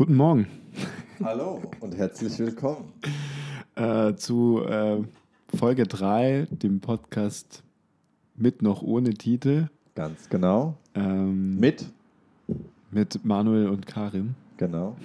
Guten Morgen Hallo und herzlich willkommen. äh, zu äh, Folge 3, dem Podcast mit noch ohne Titel. Ganz genau. Ähm, Mit. mit Manuel und Karin. Genau.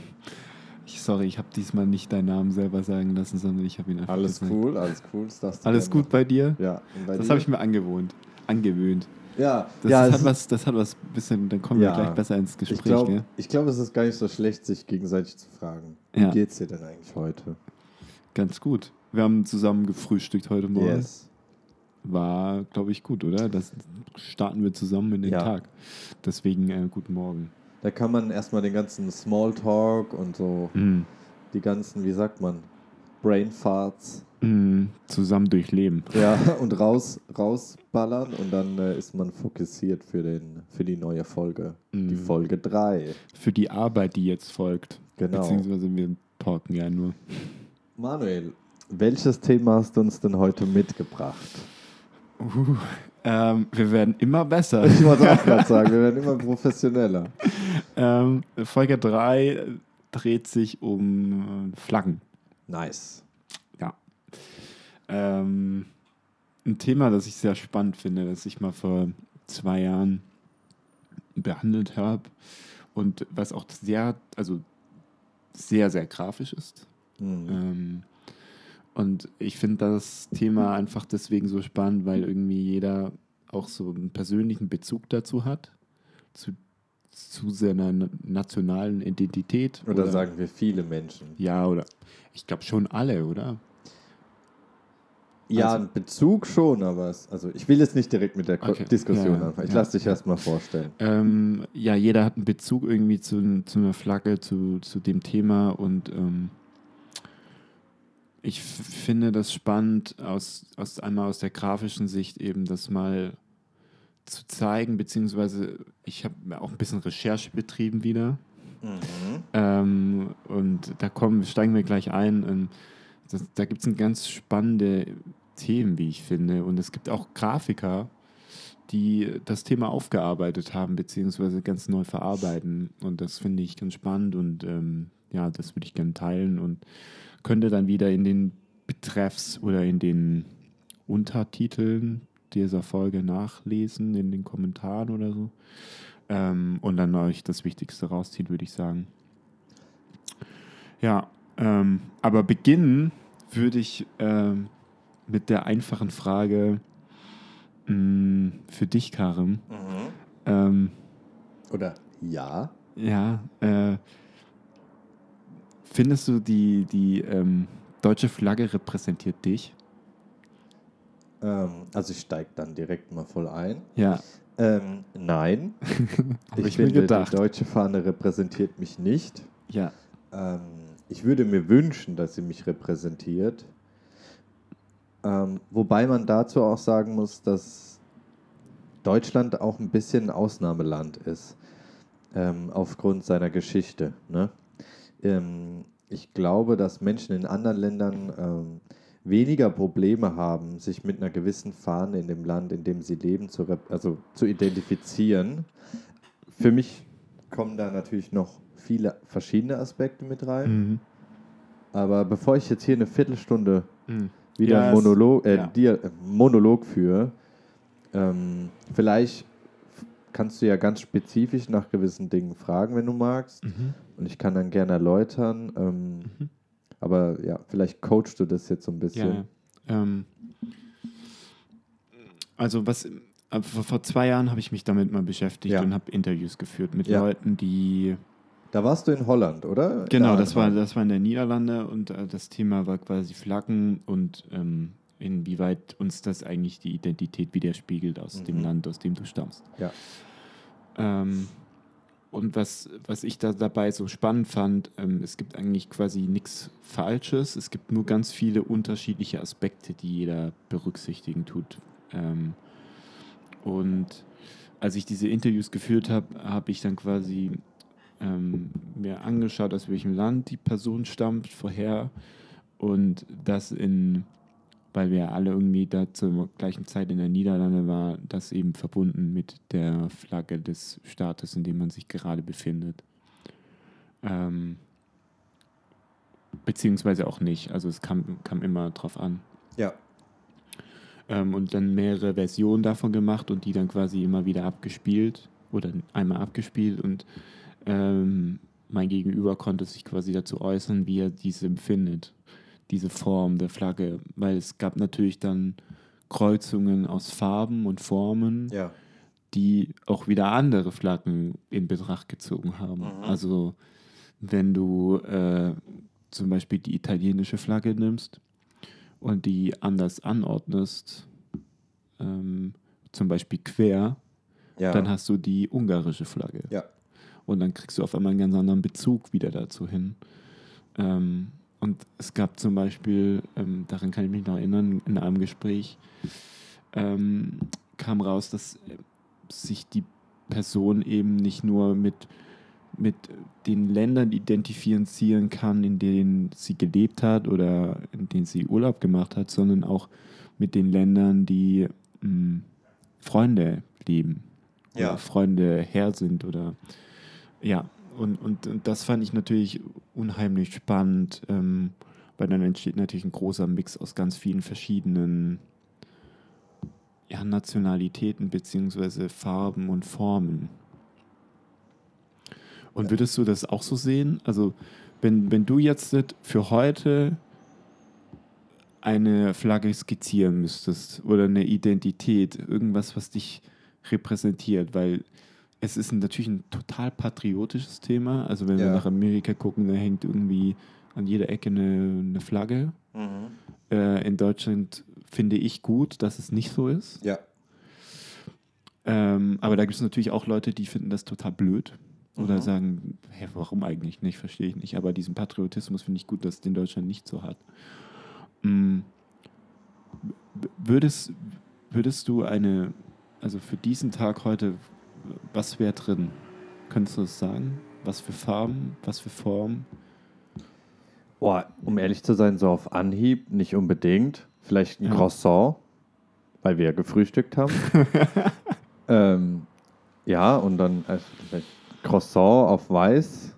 Ich, sorry, ich habe diesmal nicht deinen Namen selber sagen lassen, sondern ich habe ihn einfach Alles gesagt. cool, alles cool. Alles gut bei dir? machen. Ja. bei Das habe ich mir angewohnt. Angewöhnt. Ja, Das, ja, hat was, das hat was bisschen, dann kommen wir Ja. gleich besser ins Ich Gespräch. glaube, gell? glaub, es ist gar nicht so schlecht, sich gegenseitig zu fragen. Ja. Wie geht's dir denn eigentlich heute? Ganz gut. Wir haben zusammen gefrühstückt heute Morgen. Yes. War, glaube ich, gut, oder? Das starten wir zusammen in den Ja. Tag. Deswegen äh, guten Morgen. Da kann man erstmal den ganzen Smalltalk und so Mm. die ganzen, wie sagt man, Brain Mm, zusammen durchleben. ja, und raus, rausballern und dann äh, ist man fokussiert für, den, für die neue Folge. Die Mhm. Folge 3. Für die Arbeit, die jetzt folgt. Genau. Beziehungsweise wir talken ja nur. Manuel, welches Thema hast du uns denn heute mitgebracht? Uh, ähm, wir werden immer besser. Ich wollte auch gerade sagen, wir werden immer professioneller. ähm, Folge 3 dreht sich um äh, Flaggen. Nice. Ähm, ein Thema, das ich sehr spannend finde, das ich mal vor zwei Jahren behandelt habe und was auch sehr, also sehr, sehr grafisch ist. Mhm. Ähm, und ich finde das Thema einfach deswegen so spannend, weil irgendwie jeder auch so einen persönlichen Bezug dazu hat, zu, zu seiner na- nationalen Identität. Oder sagen wir viele Menschen. Ja, oder ich glaube schon alle, oder? Ja, Also- Bezug schon, aber es, also ich will jetzt nicht direkt mit der Ko- Okay. Diskussion Ja, anfangen. Ich Ja, lasse dich ja. erstmal vorstellen. Ähm, ja, jeder hat einen Bezug irgendwie zu, zu einer Flagge, zu, zu dem Thema und ähm, ich finde das spannend, aus, aus einmal aus der grafischen Sicht eben das mal zu zeigen, beziehungsweise ich habe auch ein bisschen Recherche betrieben wieder. Ähm, und da kommen, steigen wir gleich ein. Das, da gibt es ganz spannende Themen, wie ich finde. Und es gibt auch Grafiker, die das Thema aufgearbeitet haben, beziehungsweise ganz neu verarbeiten. Und das finde ich ganz spannend und ähm, ja, das würde ich gerne teilen und könnte dann wieder in den Betreffs oder in den Untertiteln dieser Folge nachlesen, in den Kommentaren oder so. Ähm, und dann euch das Wichtigste rausziehen, würde ich sagen. Ja, ähm, aber beginnen würde ich ähm, mit der einfachen Frage mh, für dich, Karim. Ähm, Oder ja? ja, äh, findest du die, die ähm, deutsche Flagge repräsentiert dich? Ähm, also ich steige dann direkt mal voll ein. Ja, Ähm, nein. habe ich, ich mir finde, gedacht. die deutsche Fahne repräsentiert mich nicht. Ja, Ähm, ich würde mir wünschen, dass sie mich repräsentiert. Ähm, wobei man dazu auch sagen muss, dass Deutschland auch ein bisschen ein Ausnahmeland ist, ähm, aufgrund seiner Geschichte. Ne? Ähm, ich glaube, dass Menschen in anderen Ländern ähm, weniger Probleme haben, sich mit einer gewissen Fahne in dem Land, in dem sie leben, zu, also zu identifizieren. Für mich kommen da natürlich noch viele verschiedene Aspekte mit rein. mhm. Aber bevor ich jetzt hier eine Viertelstunde Mhm. wieder Ja, einen es- Monolog, äh, ja. dir, äh, Monolog führe, ähm, vielleicht kannst du ja ganz spezifisch nach gewissen Dingen fragen, wenn du magst. Mhm. Und ich kann dann gerne erläutern. Ähm, Mhm. Aber ja, vielleicht coachst du das jetzt so ein bisschen. Ja, ja. Ähm, also was äh, vor, vor zwei Jahren habe ich mich damit mal beschäftigt Ja. und habe Interviews geführt mit Ja. Leuten, die Da warst du in Holland, oder? Genau, der das war das war in der Niederlande und äh, das Thema war quasi Flaggen und ähm, inwieweit uns das eigentlich die Identität widerspiegelt aus dem Mhm. Land, aus dem du stammst. Ja. Ähm, und was, was ich da dabei so spannend fand, ähm, es gibt eigentlich quasi nichts Falsches, es gibt nur ganz viele unterschiedliche Aspekte, die jeder berücksichtigen tut. Ähm, und als ich diese Interviews geführt habe, habe ich dann quasi ähm, mir angeschaut, aus welchem Land die Person stammt vorher und das in, weil wir alle irgendwie da zur gleichen Zeit in der Niederlande war, das eben verbunden mit der Flagge des Staates, in dem man sich gerade befindet. Ähm, beziehungsweise auch nicht. Also es kam, kam immer drauf an. Ja. Ähm, und dann mehrere Versionen davon gemacht und die dann quasi immer wieder abgespielt oder einmal abgespielt und ähm, mein Gegenüber konnte sich quasi dazu äußern, wie er diese empfindet, diese Form der Flagge, weil es gab natürlich dann Kreuzungen aus Farben und Formen, Ja. die auch wieder andere Flaggen in Betracht gezogen haben. Mhm. Also wenn du äh, zum Beispiel die italienische Flagge nimmst und die anders anordnest, ähm, zum Beispiel quer, Ja. dann hast du die ungarische Flagge. ja. Und dann kriegst du auf einmal einen ganz anderen Bezug wieder dazu hin. Ähm, und es gab zum Beispiel, ähm, daran kann ich mich noch erinnern, in einem Gespräch ähm, kam raus, dass äh, sich die Person eben nicht nur mit, mit den Ländern identifizieren kann, in denen sie gelebt hat oder in denen sie Urlaub gemacht hat, sondern auch mit den Ländern, die mh, Freunde leben Ja. oder Freunde her sind oder ja, und, und, und das fand ich natürlich unheimlich spannend, ähm, weil dann entsteht natürlich ein großer Mix aus ganz vielen verschiedenen ja, Nationalitäten beziehungsweise Farben und Formen. Und würdest du das auch so sehen? Also, wenn, wenn du jetzt für heute eine Flagge skizzieren müsstest oder eine Identität, irgendwas, was dich repräsentiert, weil es ist natürlich ein total patriotisches Thema. Also wenn wir Ja. nach Amerika gucken, da hängt irgendwie an jeder Ecke eine, eine Flagge. Mhm. Äh, in Deutschland finde ich gut, dass es nicht so ist. Ja. Ähm, aber da gibt es natürlich auch Leute, die finden das total blöd. Oder Mhm. sagen, hä, warum eigentlich nicht, verstehe ich nicht. Aber diesen Patriotismus finde ich gut, dass es in Deutschland nicht so hat. W- Würdest, würdest du eine, also für diesen Tag heute, was wäre drin? Könntest du das sagen? Was für Farben, was für Formen? Boah, um ehrlich zu sein, so auf Anhieb nicht unbedingt. Vielleicht ein Ja. Croissant, weil wir ja gefrühstückt haben. ähm, ja, und dann vielleicht Croissant auf weiß,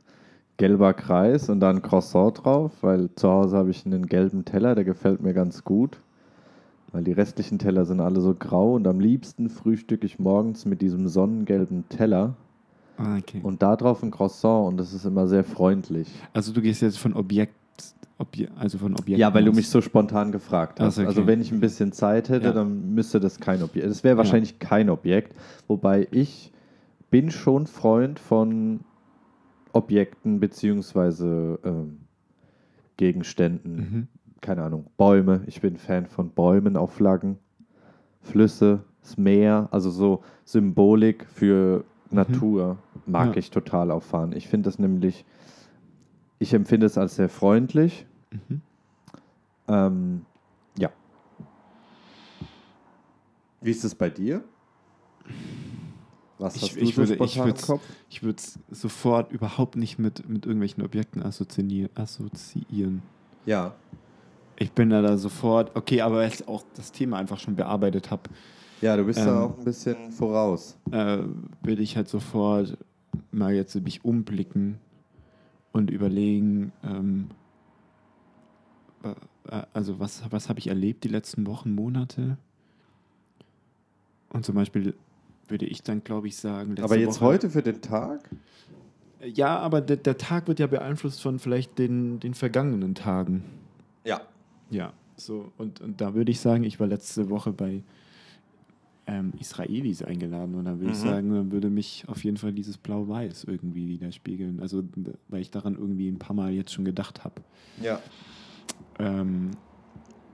gelber Kreis und dann Croissant drauf, weil zu Hause habe ich einen gelben Teller, der gefällt mir ganz gut. Weil die restlichen Teller sind alle so grau und am liebsten frühstücke ich morgens mit diesem sonnengelben Teller Ah, okay. und da drauf ein Croissant und das ist immer sehr freundlich. also du gehst jetzt von Objekt, Obje, also von Objekten Ja, weil du aus. mich so spontan gefragt hast. okay. Also wenn ich ein bisschen Zeit hätte, Ja. dann müsste das kein Objekt. Es wäre wahrscheinlich kein Objekt, wobei ich bin schon Freund von Objekten beziehungsweise ähm, Gegenständen. Mhm. Keine Ahnung, Bäume. Ich bin Fan von Bäumen auf Flaggen, Flüsse, das Meer, also so Symbolik für Natur mag Mhm. Ja. ich total auffahren. Ich finde das nämlich, ich empfinde es als sehr freundlich. Mhm. Ähm, ja. Wie ist es bei dir? Was Ich- hast ich du würde- so ich Kopf? Würde es sofort überhaupt nicht mit, mit irgendwelchen Objekten assoziieren. assoziieren. Ja. Ich bin da, da sofort, okay, aber weil ich auch das Thema einfach schon bearbeitet habe, Ja, du bist Ähm, da auch ein bisschen voraus. äh, würde ich halt sofort mal jetzt mich umblicken und überlegen, ähm, äh, also was, was habe ich erlebt die letzten Wochen, Monate? Und zum Beispiel würde ich dann, glaube ich, sagen, Aber jetzt Woche, heute für den Tag? Ja, aber der, der Tag wird ja beeinflusst von vielleicht den, den vergangenen Tagen. Ja. Ja, so und, und da würde ich sagen, ich war letzte Woche bei ähm, Israelis eingeladen und da würde ich Mhm. sagen, dann würde mich auf jeden Fall dieses Blau-Weiß irgendwie widerspiegeln. Also, weil ich daran irgendwie ein paar Mal jetzt schon gedacht habe. Ja. Ähm,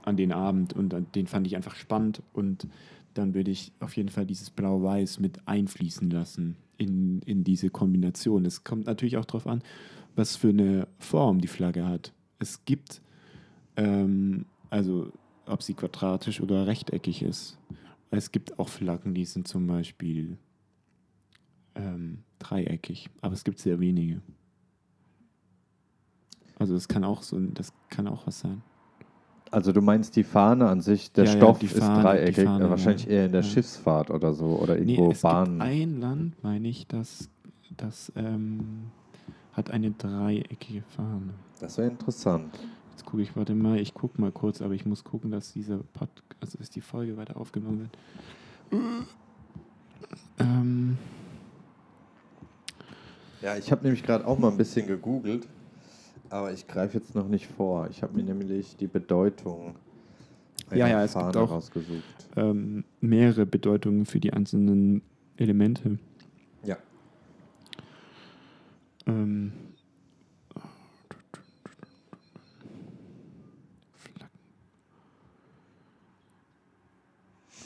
an den Abend und den fand ich einfach spannend und dann würde ich auf jeden Fall dieses Blau-Weiß mit einfließen lassen in, in diese Kombination. Es kommt natürlich auch darauf an, was für eine Form die Flagge hat. Es gibt, ähm, also ob sie quadratisch oder rechteckig ist. Es gibt auch Flaggen, die sind zum Beispiel ähm, dreieckig, aber es gibt sehr wenige. Also das kann auch so, das kann auch was sein. Also du meinst die Fahne an sich, der Ja, ja, Stoff die ist Fahne, dreieckig, Fahne, äh, wahrscheinlich ja. eher in der Ja. Schiffsfahrt oder so oder Nee, irgendwo es Bahnen. gibt ein Land, meine ich, das, das ähm, hat eine dreieckige Fahne. Das wäre interessant. Jetzt gucke ich, warte mal, ich gucke mal kurz, aber ich muss gucken, dass diese Pod also dass die Folge weiter aufgenommen wird. Ähm, Ja, ich habe nämlich gerade auch mal ein bisschen gegoogelt, aber ich greife jetzt noch nicht vor. Ich habe mir nämlich die Bedeutung Ja, ja, es gibt auch- rausgesucht. ähm, mehrere Bedeutungen für die einzelnen Elemente. Ja. Ähm,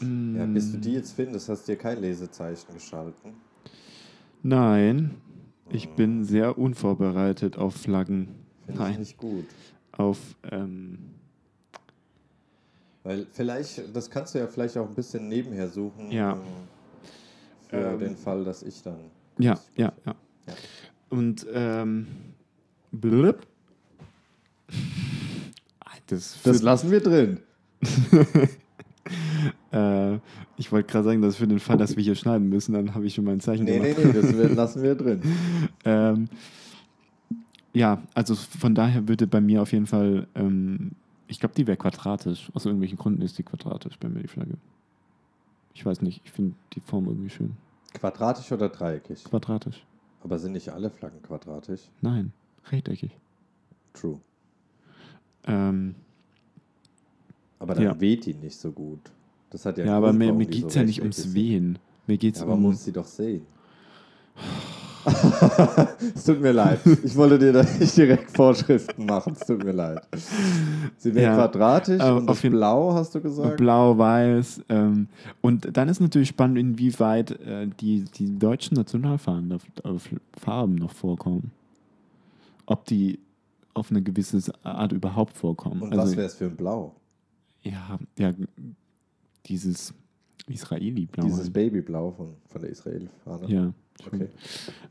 Ja. Bis du Mm, die jetzt findest, hast du dir kein Lesezeichen geschalten. Nein, ich bin sehr unvorbereitet auf Flaggen. Finde ich Nein, nicht gut. auf ähm, Weil vielleicht, das kannst du ja vielleicht auch ein bisschen nebenher suchen. Ja. ähm, Für Ähm, den Fall, dass ich dann. Ja, ja, ja. Ja. Und ähm. Ah, Das, Das lassen wir drin. äh, ich wollte gerade sagen, dass für den Fall, dass wir hier schneiden müssen, dann habe ich schon mal ein Zeichen Nee, nee, gemacht. nee, das wir- lassen wir drin. Ähm, ja, also von daher würde bei mir auf jeden Fall, ähm, ich glaube, die wäre quadratisch. Aus irgendwelchen Gründen ist die quadratisch bei mir, die Flagge. Ich weiß nicht, ich finde die Form irgendwie schön. Quadratisch oder dreieckig? Quadratisch. Aber sind nicht alle Flaggen quadratisch? Nein, rechteckig. True. Ähm, Aber dann Ja. weht die nicht so gut. Das hat ja, Ja, aber mir, mir geht es so ja nicht ums. Wehen. Mir geht es Ja, aber um. man muss sie doch sehen. es tut mir leid. Ich wollte dir da nicht direkt Vorschriften machen. Es tut mir leid. Sie wäre Ja, quadratisch aber und auf Blau, hast du gesagt? Blau-Weiß. Ähm, und dann ist natürlich spannend, inwieweit äh, die, die deutschen Nationalfarben auf, auf Farben noch vorkommen. Ob die auf eine gewisse Art überhaupt vorkommen. Und also, was wäre es für ein Blau? ja, ja, dieses Israeli-Blau. Dieses. Babyblau von, von der Israel-Fahne? Ja. Okay.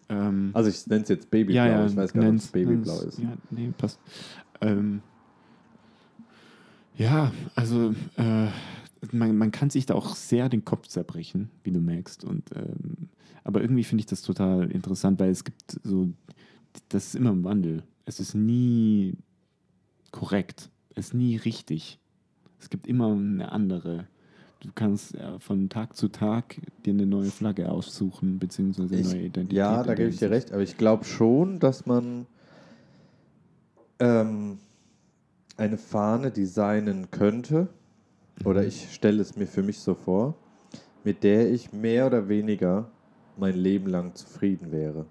Ähm, Also ich nenne es jetzt Babyblau. ja, ja, ich weiß gar nicht, ob es Babyblau ist. Ja, nee, passt. Ähm, ja, also äh, man, man kann sich da auch sehr den Kopf zerbrechen, wie du merkst. Und, ähm, aber irgendwie finde ich das total interessant, weil es gibt so, das ist immer im Wandel. Es ist nie korrekt. Es ist nie richtig. Es gibt immer eine andere. Du kannst äh, von Tag zu Tag dir eine neue Flagge aussuchen, beziehungsweise eine neue Identität. ja, da gebe ich dir recht, aber ich glaube schon, dass man ähm, eine Fahne designen könnte, oder ich stelle es mir für mich so vor, mit der ich mehr oder weniger mein Leben lang zufrieden wäre.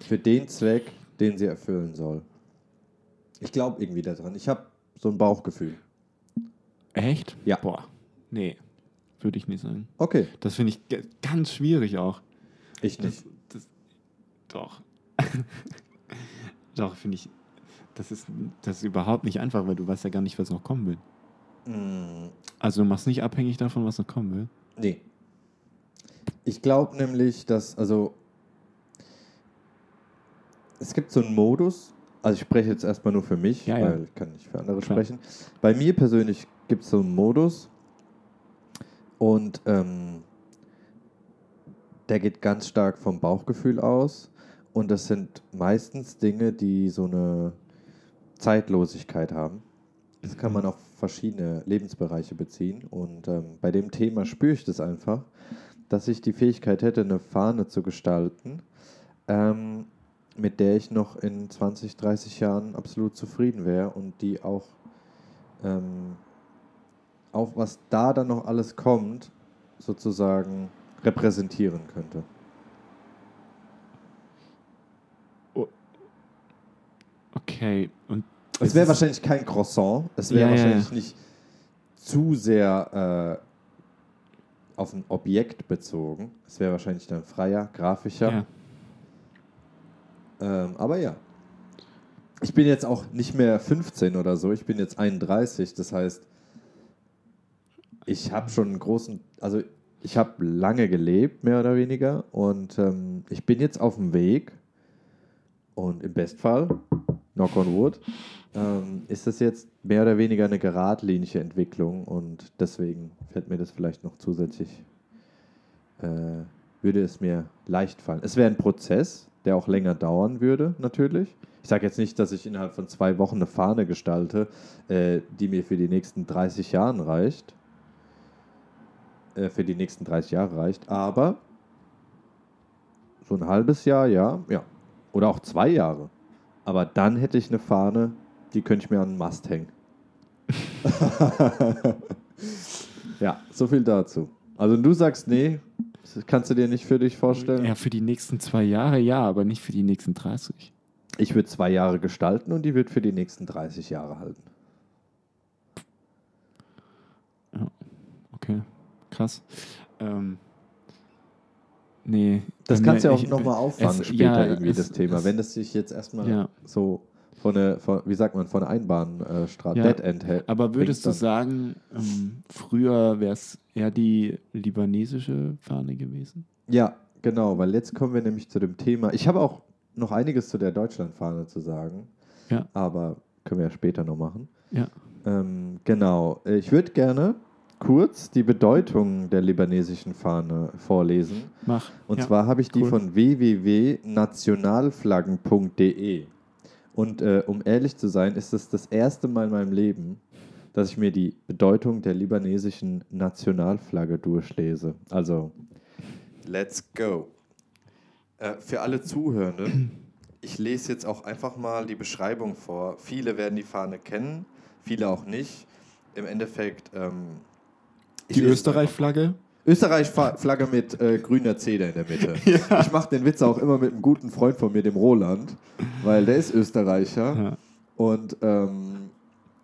Für den Zweck, den sie erfüllen soll. Ich glaube irgendwie daran. Ich habe so ein Bauchgefühl. Echt? Ja. Boah. Nee, würde ich nicht sagen. Okay, Das finde ich ganz schwierig auch. ich Das, nicht. das, doch. doch, finde ich. Das ist, das ist überhaupt nicht einfach, weil du weißt ja gar nicht, was noch kommen will. Mm, Also du machst nicht abhängig davon, was noch kommen will. Nee. Ich glaube nämlich, dass, also, es gibt so einen Modus, also ich spreche jetzt erstmal nur für mich, Ja, ja. weil ich kann nicht für andere Klar. sprechen. Bei mir persönlich gibt es so einen Modus und ähm, der geht ganz stark vom Bauchgefühl aus und das sind meistens Dinge, die so eine Zeitlosigkeit haben. Das kann man auf verschiedene Lebensbereiche beziehen. Und ähm, bei dem Thema spüre ich das einfach, dass ich die Fähigkeit hätte, eine Fahne zu gestalten, ähm, mit der ich noch in 20, 30 Jahren absolut zufrieden wäre und die auch, ähm, auch was da dann noch alles kommt, sozusagen repräsentieren könnte. Okay. Und Es wäre wahrscheinlich kein Croissant. Es wäre ja, wahrscheinlich ja. nicht zu sehr äh, auf ein Objekt bezogen. Es wäre wahrscheinlich dann freier, grafischer. ja. Ähm, aber ja. Ich bin jetzt auch nicht mehr 15 oder so. Ich bin jetzt 31. Das heißt, ich habe schon einen großen, also ich habe lange gelebt, mehr oder weniger. Und ähm, ich bin jetzt auf dem Weg. Und im Bestfall, knock on wood, ähm, ist das jetzt mehr oder weniger eine geradlinige Entwicklung. Und deswegen fällt mir das vielleicht noch zusätzlich, äh, würde es mir leicht fallen. Es wäre ein Prozess, der auch länger dauern würde, natürlich. Ich sage jetzt nicht, dass ich innerhalb von zwei Wochen eine Fahne gestalte, äh, die mir für die nächsten 30 Jahre reicht. Äh, für die nächsten 30 Jahre reicht, aber so ein halbes Jahr, ja, ja. Oder auch zwei Jahre. Aber dann hätte ich eine Fahne, die könnte ich mir an den Mast hängen. ja, so viel dazu. Also du sagst, nee, das kannst du dir nicht für dich vorstellen? Ja, für die nächsten zwei Jahre ja, aber nicht für die nächsten 30. Ich würde zwei Jahre gestalten und die wird für die nächsten 30 Jahre halten. Ja, okay, krass. Ähm, nee. Das bei kannst du ja auch nochmal auffangen es- später ja, irgendwie, es- das Thema. es- Wenn das sich jetzt erstmal Ja. so von der, von, wie sagt man, von der Einbahnstraße, Ja, Dead End hä- Aber würdest du sagen, ähm, früher wäre es eher die libanesische Fahne gewesen? Ja, genau, weil jetzt kommen wir nämlich zu dem Thema. Ich habe auch noch einiges zu der Deutschlandfahne zu sagen, Ja. aber können wir ja später noch machen. Ja. Ähm, genau, Äh, ich würde gerne kurz die Bedeutung der libanesischen Fahne vorlesen. Mach. Und ja. zwar habe ich die cool. von www.nationalflaggen.de. Und äh, um ehrlich zu sein, ist es das erste Mal in meinem Leben, dass ich mir die Bedeutung der libanesischen Nationalflagge durchlese. Also, let's go. Äh, für alle Zuhörenden, ich lese jetzt auch einfach mal die Beschreibung vor. Viele werden die Fahne kennen, viele auch nicht. Im Endeffekt. Ähm, Die Österreich-Flagge? Österreich-Flagge mit äh, grüner Zeder in der Mitte. Ich mache den Witz auch immer mit einem guten Freund von mir, dem Roland, weil der ist Österreicher. Ja. Und ähm,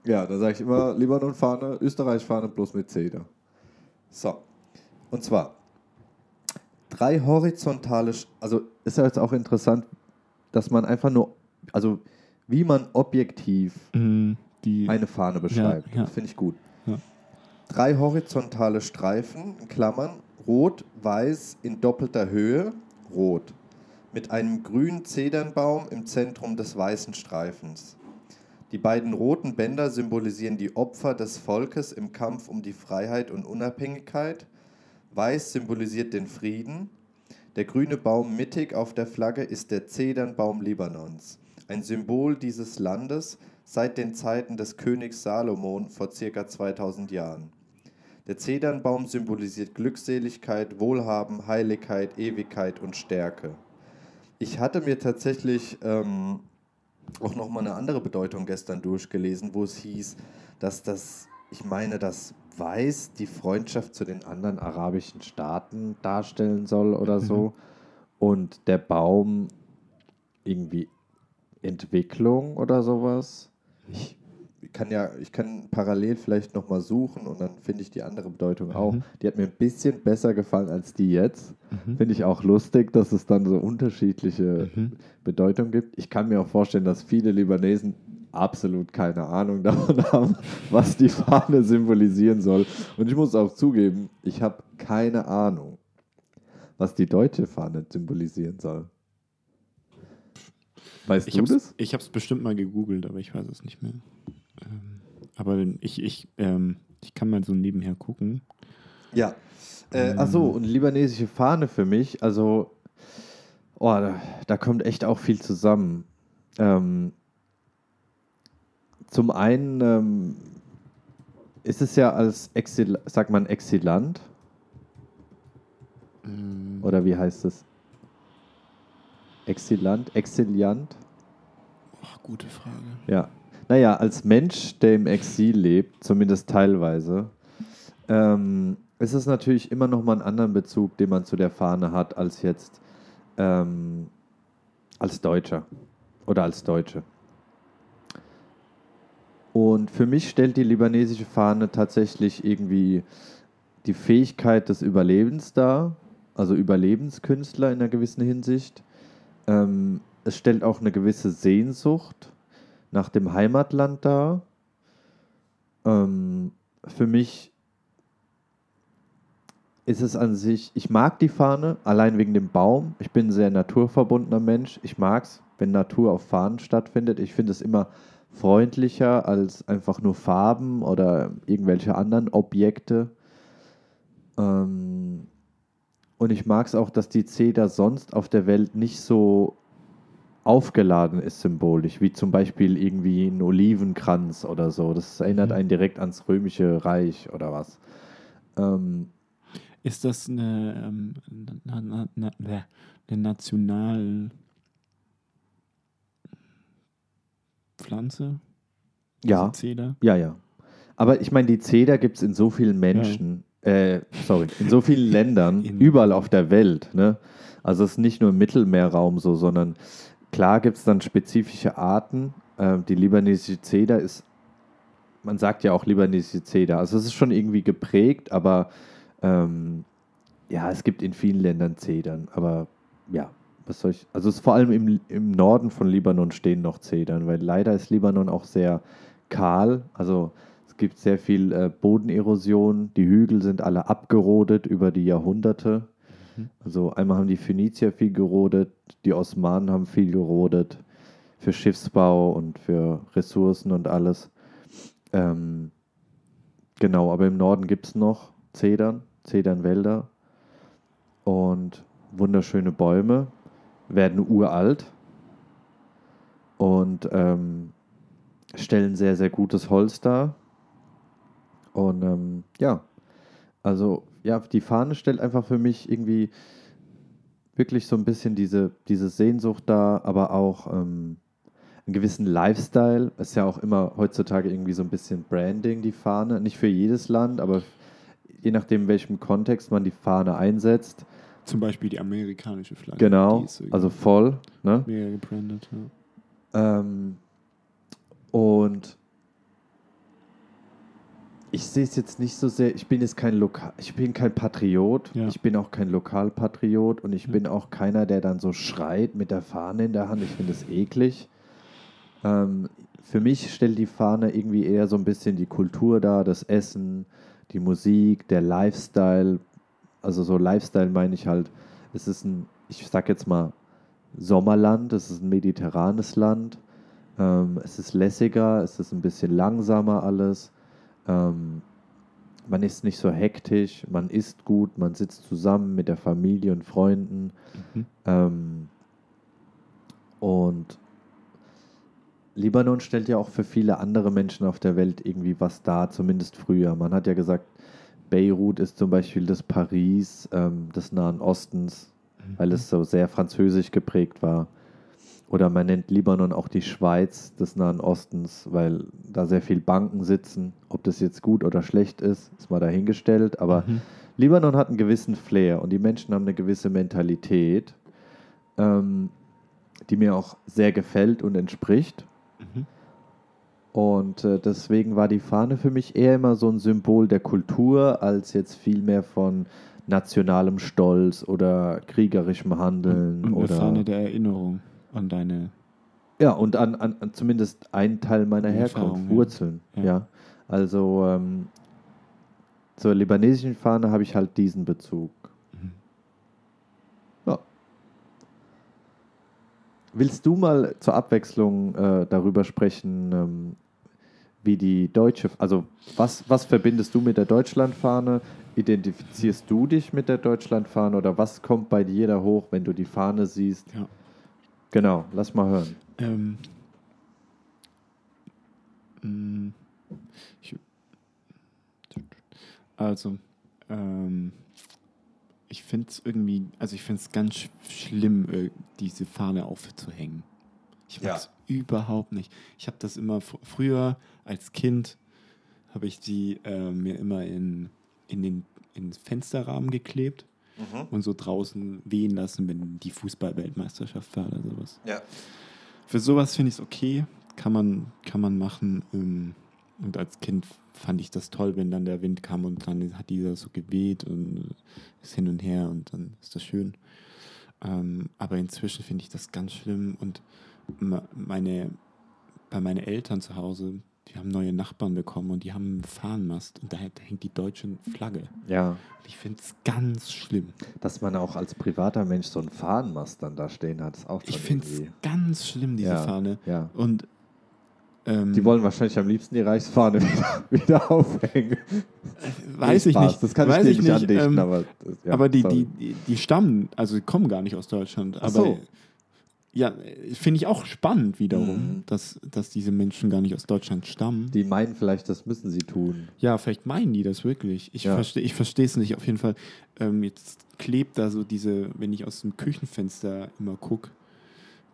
ja, da sage ich immer Libanon-Fahne, Österreich-Fahne bloß mit Zeder. So. Und zwar drei horizontale, also ist ja jetzt auch interessant, dass man einfach nur, also wie man objektiv Mhm, die, eine Fahne beschreibt. ja. Finde ich gut. Drei horizontale Streifen, Klammern, rot, weiß in doppelter Höhe, rot. Mit einem grünen Zedernbaum im Zentrum des weißen Streifens. Die beiden roten Bänder symbolisieren die Opfer des Volkes im Kampf um die Freiheit und Unabhängigkeit. Weiß symbolisiert den Frieden. Der grüne Baum mittig auf der Flagge ist der Zedernbaum Libanons, ein Symbol dieses Landes seit den Zeiten des Königs Salomon vor circa 2000 Jahren. Der Zedernbaum symbolisiert Glückseligkeit, Wohlhaben, Heiligkeit, Ewigkeit und Stärke. Ich hatte mir tatsächlich ähm, auch nochmal eine andere Bedeutung gestern durchgelesen, wo es hieß, dass das, ich meine, das Weiß die Freundschaft zu den anderen arabischen Staaten darstellen soll oder so. Und der Baum irgendwie Entwicklung oder sowas. Ich kann ja, ich kann parallel vielleicht nochmal suchen und dann finde ich die andere Bedeutung auch. Die hat mir ein bisschen besser gefallen als die jetzt. Finde ich auch lustig, dass es dann so unterschiedliche Bedeutungen gibt. Ich kann mir auch vorstellen, dass viele Libanesen absolut keine Ahnung davon haben, was die Fahne symbolisieren soll. Und ich muss auch zugeben, ich habe keine Ahnung, was die deutsche Fahne symbolisieren soll. Weißt Ich du das? ich hab's bestimmt mal gegoogelt, aber ich weiß es nicht mehr. Ähm, aber ich, ich, ähm, ich kann mal so nebenher gucken. Ja. Äh, Ähm. ach so, und libanesische Fahne für mich, also, oh, da, da kommt echt auch viel zusammen. Ähm, zum einen ähm, ist es ja als Exil, sagt man Exilant Ähm, oder wie heißt es? Exilant, Exiliant? ach, gute Frage. Ja. Naja, als Mensch, der im Exil lebt, zumindest teilweise, ähm, ist es natürlich immer noch mal einen anderen Bezug, den man zu der Fahne hat, als jetzt ähm, als Deutscher oder als Deutsche. Und für mich stellt die libanesische Fahne tatsächlich irgendwie die Fähigkeit des Überlebens dar, also Überlebenskünstler in einer gewissen Hinsicht. Ähm, es stellt auch eine gewisse Sehnsucht nach dem Heimatland dar. Ähm, für mich ist es an sich, ich mag die Fahne, allein wegen dem Baum. Ich bin ein sehr naturverbundener Mensch. Ich mag es, wenn Natur auf Fahnen stattfindet. Ich finde es immer freundlicher als einfach nur Farben oder irgendwelche anderen Objekte. Ähm, und ich mag es auch, dass die Zeder sonst auf der Welt nicht so aufgeladen ist symbolisch, wie zum Beispiel irgendwie ein Olivenkranz oder so. Das erinnert Mhm. einen direkt ans Römische Reich oder was. Ähm, Ist das eine, ähm, na, na, na, na, eine National Pflanze? ja, Zeder? ja, ja. Aber ich meine, die Zeder gibt es in so vielen Menschen, äh, sorry, in so vielen Ländern, In- überall auf der Welt. Ne? Also es ist nicht nur im Mittelmeerraum so, sondern klar gibt es dann spezifische Arten. Ähm, die libanesische Zeder ist, man sagt ja auch libanesische Zeder. Also es ist schon irgendwie geprägt, aber ähm, ja, es gibt in vielen Ländern Zedern. Aber ja, was soll ich, also es ist vor allem im, im Norden von Libanon stehen noch Zedern, weil leider ist Libanon auch sehr kahl. Also es gibt sehr viel äh, Bodenerosion. Die Hügel sind alle abgerodet über die Jahrhunderte. Mhm. Also einmal haben die Phönizier viel gerodet, die Osmanen haben viel gerodet für Schiffsbau und für Ressourcen und alles. Ähm, genau, aber im Norden gibt es noch Zedern, Zedernwälder und wunderschöne Bäume, werden uralt und ähm, stellen sehr, sehr gutes Holz dar. Und ähm, ja, also ja, die Fahne stellt einfach für mich irgendwie wirklich so ein bisschen diese, diese Sehnsucht da, aber auch ähm, einen gewissen Lifestyle. Ist ja auch immer heutzutage irgendwie so ein bisschen Branding, die Fahne. Nicht für jedes Land, aber je nachdem, in welchem Kontext man die Fahne einsetzt. Zum Beispiel die amerikanische Flagge. Genau, also voll. Ne? mega gebrandet. Ja. Ähm, und ich sehe es jetzt nicht so sehr, ich bin jetzt kein Lokal, ich bin kein Patriot, Ja. ich bin auch kein Lokalpatriot und ich Ja. bin auch keiner, der dann so schreit mit der Fahne in der Hand. Ich finde es eklig. Ähm, für mich stellt die Fahne irgendwie eher so ein bisschen die Kultur dar, das Essen, die Musik, der Lifestyle. Also so Lifestyle meine ich halt, es ist ein, ich sag jetzt mal, Sommerland, es ist ein mediterranes Land. Ähm, es ist lässiger, es ist ein bisschen langsamer alles. Ähm, man ist nicht so hektisch, man isst gut, man sitzt zusammen mit der Familie und Freunden. Mhm. Ähm, und Libanon stellt ja auch für viele andere Menschen auf der Welt irgendwie was dar, zumindest früher. Man hat ja gesagt, Beirut ist zum Beispiel das Paris ähm, des Nahen Ostens, weil es so sehr französisch geprägt war. Oder man nennt Libanon auch die Schweiz des Nahen Ostens, weil da sehr viel Banken sitzen. Ob das jetzt gut oder schlecht ist, ist mal dahingestellt. Aber Mhm. Libanon hat einen gewissen Flair und die Menschen haben eine gewisse Mentalität, ähm, die mir auch sehr gefällt und entspricht. Mhm. Und äh, deswegen war die Fahne für mich eher immer so ein Symbol der Kultur, als jetzt viel mehr von nationalem Stolz oder kriegerischem Handeln. Und eine oder Fahne der Erinnerung an deine. Ja, und an, an, an zumindest einen Teil meiner Herkunft. Wurzeln. Ja. Ja. Also ähm, zur libanesischen Fahne habe ich halt diesen Bezug. Mhm. Ja. Willst du mal zur Abwechslung äh, darüber sprechen, ähm, wie die deutsche, also was, was verbindest du mit der Deutschlandfahne? Identifizierst du dich mit der Deutschlandfahne oder was kommt bei dir da hoch, wenn du die Fahne siehst? Ja. Genau, lass mal hören. Ähm, mh, ich, also, ähm, ich finde es irgendwie, also ich finde es ganz sch schlimm, äh, diese Fahne aufzuhängen. Ich mag Ja. es überhaupt nicht. Ich habe das immer fr früher als Kind, habe ich die äh, mir immer in, in den in den Fensterrahmen geklebt und so draußen wehen lassen, wenn die Fußball-Weltmeisterschaft war oder sowas. Ja. Für sowas finde ich es okay, kann man, kann man machen. ähm, Und als Kind fand ich das toll, wenn dann der Wind kam und dann hat dieser so geweht und ist hin und her und dann ist das schön. Ähm, aber inzwischen finde ich das ganz schlimm und meine, bei meinen Eltern zu Hause, die haben neue Nachbarn bekommen und die haben einen Fahnenmast und da hängt die deutsche Flagge. Ja, Und ich finde es ganz schlimm. dass man auch als privater Mensch so einen Fahnenmast dann da stehen hat, ist auch Ich finde es ganz schlimm, diese Ja, Fahne. Ja. Und ähm, Die wollen wahrscheinlich am liebsten die Reichsfahne wieder, wieder aufhängen. weiß ich nicht. Das kann weiß ich dir nicht andichten, ähm, aber. das- ja, aber die, die, die, die stammen, also die kommen gar nicht aus Deutschland. Ach Aber so. Ja, finde ich auch spannend wiederum, Mhm. dass, dass diese Menschen gar nicht aus Deutschland stammen. Die meinen vielleicht, das müssen sie tun. Ja, vielleicht meinen die das wirklich. Ich Ja. verstehe ich verstehe es nicht. Auf jeden Fall, ähm, jetzt klebt da so diese, wenn ich aus dem Küchenfenster immer gucke,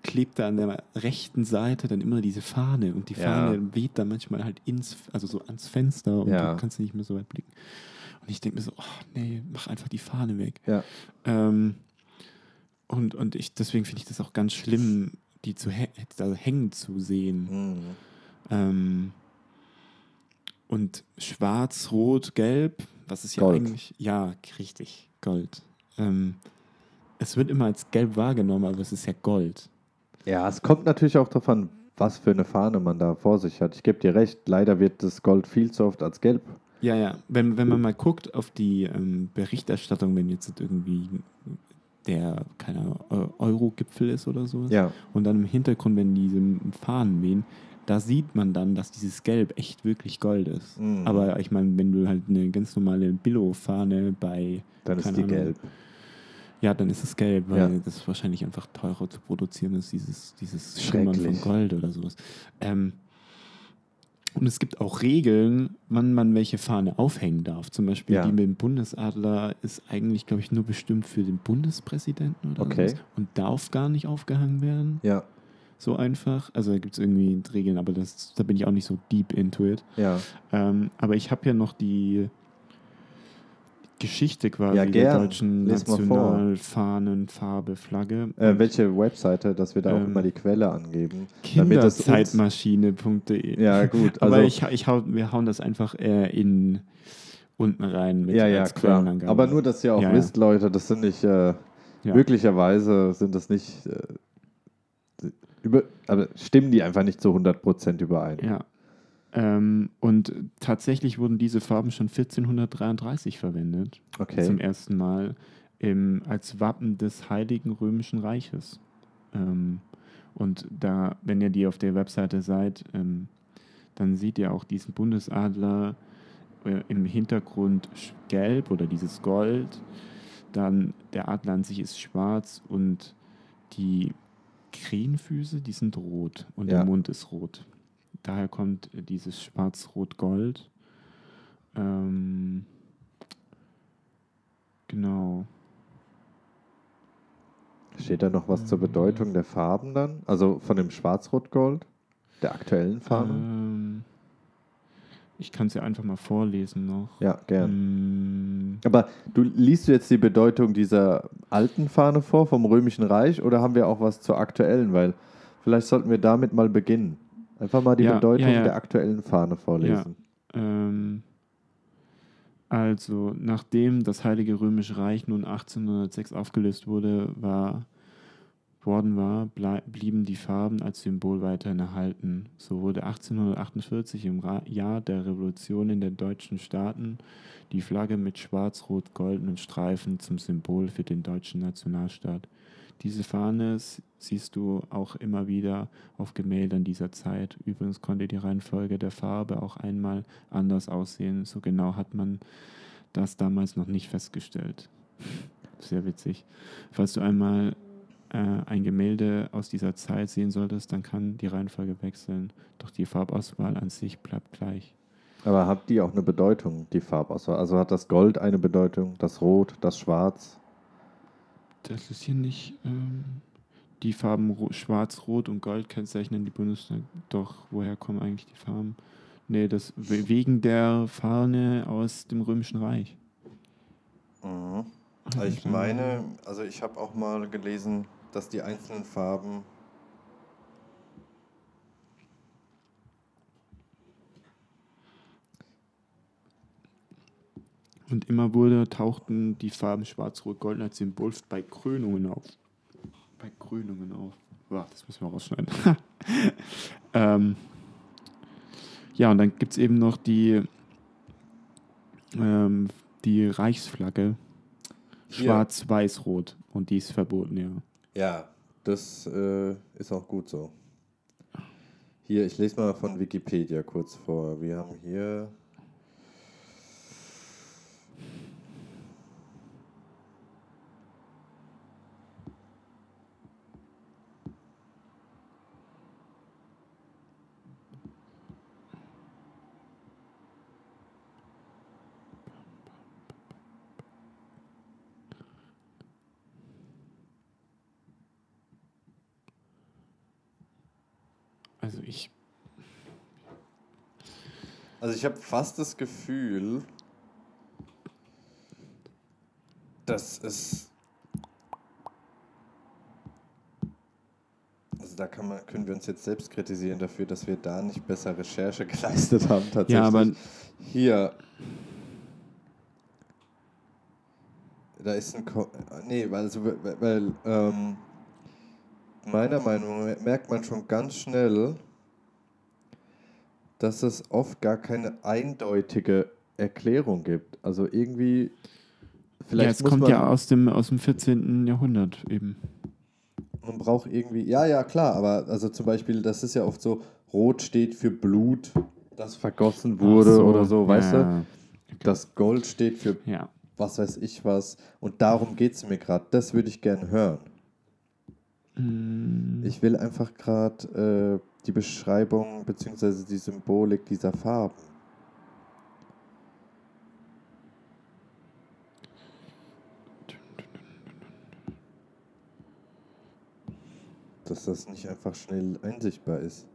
klebt da an der rechten Seite dann immer diese Fahne und die Ja. Fahne weht dann manchmal halt ins, also so ans Fenster und Ja. du kannst nicht mehr so weit blicken. Und ich denke mir so, oh, nee, mach einfach die Fahne weg. Ja. Ähm, und, und ich, deswegen finde ich das auch ganz schlimm, die zu da hängen zu sehen. Mhm. Ähm, und schwarz, rot, gelb, was ist ja eigentlich? Ja, richtig, Gold. Ähm, es wird immer als gelb wahrgenommen, aber es ist ja Gold. Ja, es kommt natürlich auch darauf an, was für eine Fahne man da vor sich hat. Ich gebe dir recht, leider wird das Gold viel zu oft als gelb. Ja, ja. Wenn, wenn man mal guckt auf die ähm, Berichterstattung, wenn jetzt irgendwie der, keine Euro-Gipfel ist oder so, Ja, und dann im Hintergrund, wenn diese Fahnen wehen, da sieht man dann, dass dieses Gelb echt wirklich Gold ist. Mhm. Aber ich meine, wenn du halt eine ganz normale Billo-Fahne bei, dann ist die Ahnung. gelb. ja, dann ist es gelb, weil Ja. das wahrscheinlich einfach teurer zu produzieren ist, dieses, dieses Schimmern von. Gold oder sowas. Ähm, und es gibt auch Regeln, wann man welche Fahne aufhängen darf. Zum Beispiel Ja. die mit dem Bundesadler ist eigentlich, glaube ich, nur bestimmt für den Bundespräsidenten oder Okay. sowas und darf gar nicht aufgehangen werden. Ja, So einfach. Also da gibt es irgendwie Regeln, aber das, da bin ich auch nicht so deep into it. ja. Ähm, aber ich habe ja noch die Geschichte quasi Ja, der deutschen. Nationalfahnen, Farbe, Flagge. Äh, welche Webseite, dass wir da auch Ähm, immer die Quelle angeben? Kinderzeitmaschine.de. Ja, gut. aber Also, ich, ich hau, wir hauen das einfach äh, in unten rein mit ja, ja, klar. Aber nur, dass ihr auch Ja, wisst, Leute, das sind nicht, äh, möglicherweise sind das nicht, äh, über, aber stimmen die einfach nicht zu 100% überein. Ja. Ähm, und tatsächlich wurden diese Farben schon 1433 verwendet. Okay. zum ersten Mal im, als Wappen des Heiligen Römischen Reiches. Ähm, und da, wenn ihr die auf der Webseite seid, ähm, dann seht ihr auch diesen Bundesadler äh, im Hintergrund gelb oder dieses Gold. Dann der Adler an sich ist schwarz und die Krähenfüße, die sind rot und Ja. der Mund ist rot. Daher kommt äh, dieses Schwarz-Rot-Gold. Ähm, genau. Steht da noch was zur Bedeutung der Farben dann? Also von dem Schwarz-Rot-Gold? Der aktuellen Farbe? Ähm, ich kann es ja einfach mal vorlesen noch. ja, gern. Ähm, Aber du liest du jetzt die Bedeutung dieser alten Fahne vor, vom Römischen Reich, oder haben wir auch was zur aktuellen? Weil vielleicht sollten wir damit mal beginnen. Einfach mal die Ja, Bedeutung ja, ja. der aktuellen Fahne vorlesen. Ähm, also, nachdem das Heilige Römische Reich nun 1806 aufgelöst wurde, war, worden war, blieben die Farben als Symbol weiterhin erhalten. So wurde 1848 im Ra Jahr der Revolution in den deutschen Staaten die Flagge mit schwarz-rot-goldenen Streifen zum Symbol für den deutschen Nationalstaat. Diese Fahne siehst du auch immer wieder auf Gemäldern dieser Zeit. Übrigens konnte die Reihenfolge der Farbe auch einmal anders aussehen. So genau hat man das damals noch nicht festgestellt. Sehr witzig. Falls du einmal äh, ein Gemälde aus dieser Zeit sehen solltest, dann kann die Reihenfolge wechseln. Doch die Farbauswahl an sich bleibt gleich. Aber hat die auch eine Bedeutung, die Farbauswahl? Also hat das Gold eine Bedeutung, das Rot, das Schwarz? Das ist hier nicht. Ähm, die Farben Schwarz, Rot und Gold kennzeichnen die Bundesstaat. Doch, woher kommen eigentlich die Farben? Nee, das we- wegen der Fahne aus dem Römischen Reich. Also ich meine, also ich habe auch mal gelesen, dass die einzelnen Farben Und immer wurde, tauchten die Farben Schwarz, Rot, Gold als Symbol bei Krönungen auf. Bei Krönungen auf. Boah, das müssen wir rausschneiden. ähm, ja, und dann gibt es eben noch die, ähm, die Reichsflagge. Hier. Schwarz, Weiß, Rot. Und die ist verboten, ja. Ja, das äh, ist auch gut so. Hier, ich lese mal von Wikipedia kurz vor. Wir haben hier. Also ich. Also ich habe fast das Gefühl, dass es. Also da man, können wir uns jetzt selbst kritisieren dafür, dass wir da nicht besser Recherche geleistet haben tatsächlich. Ja, aber Hier. Da ist ein. Ko nee, weil, also, weil, weil ähm, meiner Meinung nach merkt man schon ganz schnell, dass es oft gar keine eindeutige Erklärung gibt. Also irgendwie. Vielleicht ja, es kommt ja aus dem, aus dem 14. Jahrhundert eben. man braucht irgendwie. Ja, ja, klar, aber also zum Beispiel, das ist ja oft so: Rot steht für Blut, das vergossen wurde Ach oder so, weißt du? ja. Das Gold steht für Ja. was weiß ich was. Und darum geht es mir gerade. Das würde ich gerne hören. Mm, Ich will einfach gerade äh, die Beschreibung bzw. die Symbolik dieser Farben. Dass das nicht einfach schnell einsichtbar ist.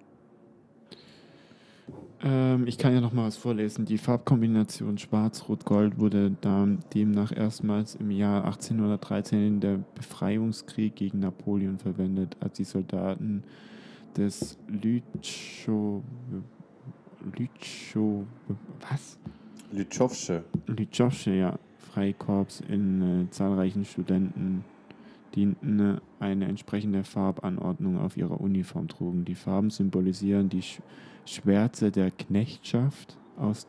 Ähm, ich kann ja noch mal was vorlesen. Die Farbkombination Schwarz-Rot-Gold wurde da demnach erstmals im Jahr 1813 in der Befreiungskrieg gegen Napoleon verwendet, als die Soldaten des Lütschow... Lütschow... Was? Lütschowsche. Lütschowsche, ja, Freikorps in äh, zahlreichen Studenten dienten äh, eine entsprechende Farbanordnung auf ihrer Uniform trugen. Die Farben symbolisieren die Sch Schwärze der Knechtschaft aus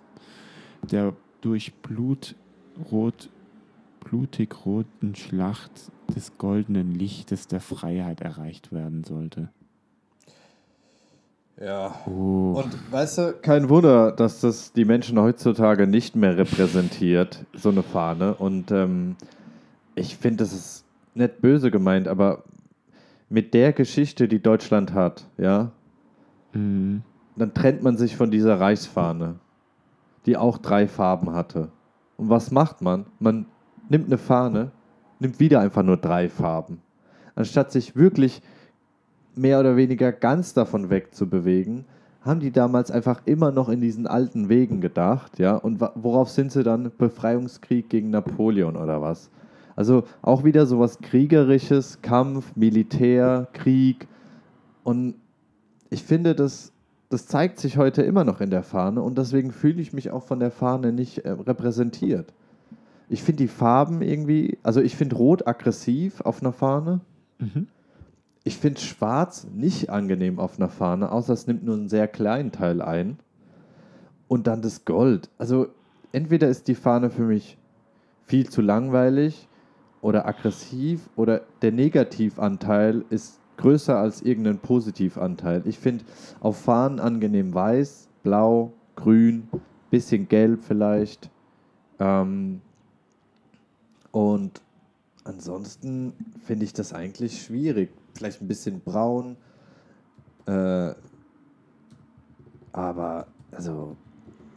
der durch Blutrot, blutig roten Schlacht des goldenen Lichtes der Freiheit erreicht werden sollte. Ja. Oh. Und weißt du, kein Wunder, dass das die Menschen heutzutage nicht mehr repräsentiert, so eine Fahne. Und ähm, ich finde, das ist nicht böse gemeint, aber mit der Geschichte, die Deutschland hat, ja, Mhm. dann trennt man sich von dieser Reichsfahne, die auch drei Farben hatte. Und was macht man? Man nimmt eine Fahne, nimmt wieder einfach nur drei Farben. Anstatt sich wirklich mehr oder weniger ganz davon wegzubewegen, haben die damals einfach immer noch in diesen alten Wegen gedacht, ja. Und worauf sind sie dann? Befreiungskrieg gegen Napoleon oder was? Also auch wieder sowas Kriegerisches, Kampf, Militär, Krieg. Und ich finde, das, das zeigt sich heute immer noch in der Fahne und deswegen fühle ich mich auch von der Fahne nicht äh, repräsentiert. Ich finde die Farben irgendwie, also ich finde Rot aggressiv auf einer Fahne. Mhm. Ich finde Schwarz nicht angenehm auf einer Fahne, außer es nimmt nur einen sehr kleinen Teil ein. Und dann das Gold. Also entweder ist die Fahne für mich viel zu langweilig oder aggressiv oder der Negativanteil ist größer als irgendein Positivanteil. Ich finde auf Fahnen angenehm weiß, blau, grün, bisschen gelb vielleicht. Ähm, und ansonsten finde ich das eigentlich schwierig. Vielleicht ein bisschen braun. Äh, aber, also,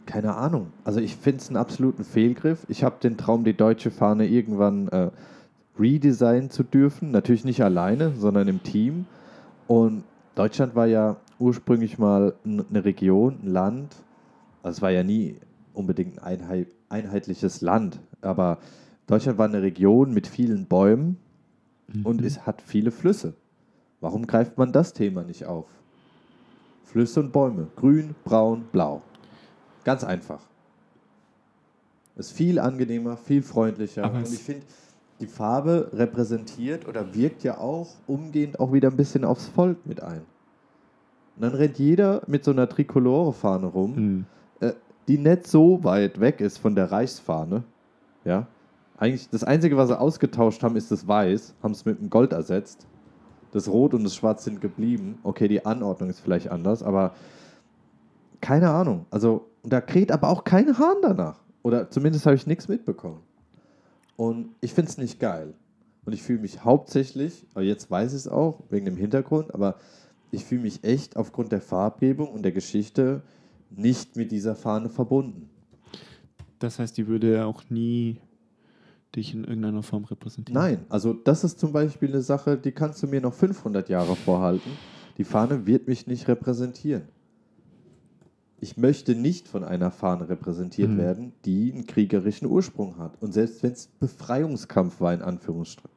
keine Ahnung. Also, ich finde es einen absoluten Fehlgriff. Ich habe den Traum, die deutsche Fahne irgendwann äh, redesignen zu dürfen. Natürlich nicht alleine, sondern im Team. Und Deutschland war ja ursprünglich mal eine Region, ein Land. Also, es war ja nie unbedingt ein einhei- einheitliches Land. Aber Deutschland war eine Region mit vielen Bäumen und es hat viele Flüsse. Warum greift man das Thema nicht auf? Flüsse und Bäume. Grün, braun, blau. Ganz einfach. Ist viel angenehmer, viel freundlicher. Aber und ich finde, die Farbe repräsentiert oder wirkt ja auch umgehend auch wieder ein bisschen aufs Volk mit ein. Und dann rennt jeder mit so einer Trikolore-Fahne rum, Mhm. äh, die nicht so weit weg ist von der Reichsfahne. Ja. Eigentlich das Einzige, was sie ausgetauscht haben, ist das Weiß, haben es mit dem Gold ersetzt. Das Rot und das Schwarz sind geblieben. Okay, die Anordnung ist vielleicht anders, aber keine Ahnung. Also, da kräht aber auch kein Hahn danach. Oder zumindest habe ich nichts mitbekommen. Und ich finde es nicht geil. Und ich fühle mich hauptsächlich, aber jetzt weiß ich es auch, wegen dem Hintergrund, aber ich fühle mich echt aufgrund der Farbgebung und der Geschichte nicht mit dieser Fahne verbunden. Das heißt, die würde auch nie dich in irgendeiner Form repräsentieren. Nein, also das ist zum Beispiel eine Sache, die kannst du mir noch 500 Jahre vorhalten. Die Fahne wird mich nicht repräsentieren. Ich möchte nicht von einer Fahne repräsentiert Mhm. werden, die einen kriegerischen Ursprung hat. Und selbst wenn es Befreiungskampf war, in Anführungsstrichen,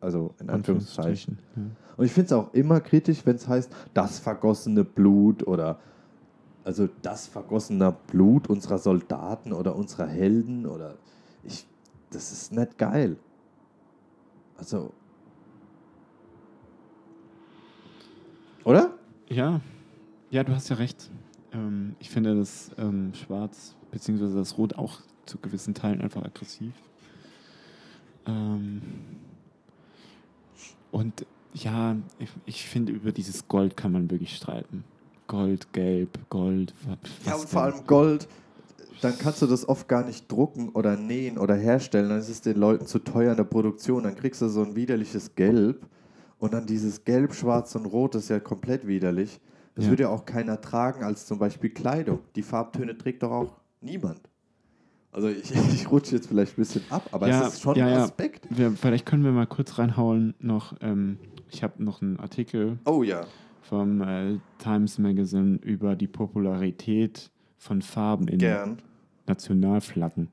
also in Anführungszeichen. Ja. Und ich finde es auch immer kritisch, wenn es heißt, das vergossene Blut oder also das vergossene Blut unserer Soldaten oder unserer Helden oder ich, das ist nicht geil. Also. Oder? Ja, ja, du hast ja recht. Ähm, ich finde das ähm, Schwarz bzw. das Rot auch zu gewissen Teilen einfach aggressiv. Ähm, und ja, ich, ich finde, über dieses Gold kann man wirklich streiten. Gold, Gelb, Gold. wa- Ja, was und vor allem Gold. Dann kannst du das oft gar nicht drucken oder nähen oder herstellen. Dann ist es den Leuten zu teuer in der Produktion. Dann kriegst du so ein widerliches Gelb. Und dann dieses Gelb, Schwarz und Rot ist ja komplett widerlich. Das Ja. würde ja auch keiner tragen als zum Beispiel Kleidung. Die Farbtöne trägt doch auch niemand. Also ich, ich rutsche jetzt vielleicht ein bisschen ab, aber Ja, es ist schon ja, ein. Aspekt. Wir, vielleicht können wir mal kurz reinhauen noch. Ähm, ich habe noch einen Artikel Oh ja. vom äh, Times Magazine über die Popularität von Farben in Gern. Nationalflaggen.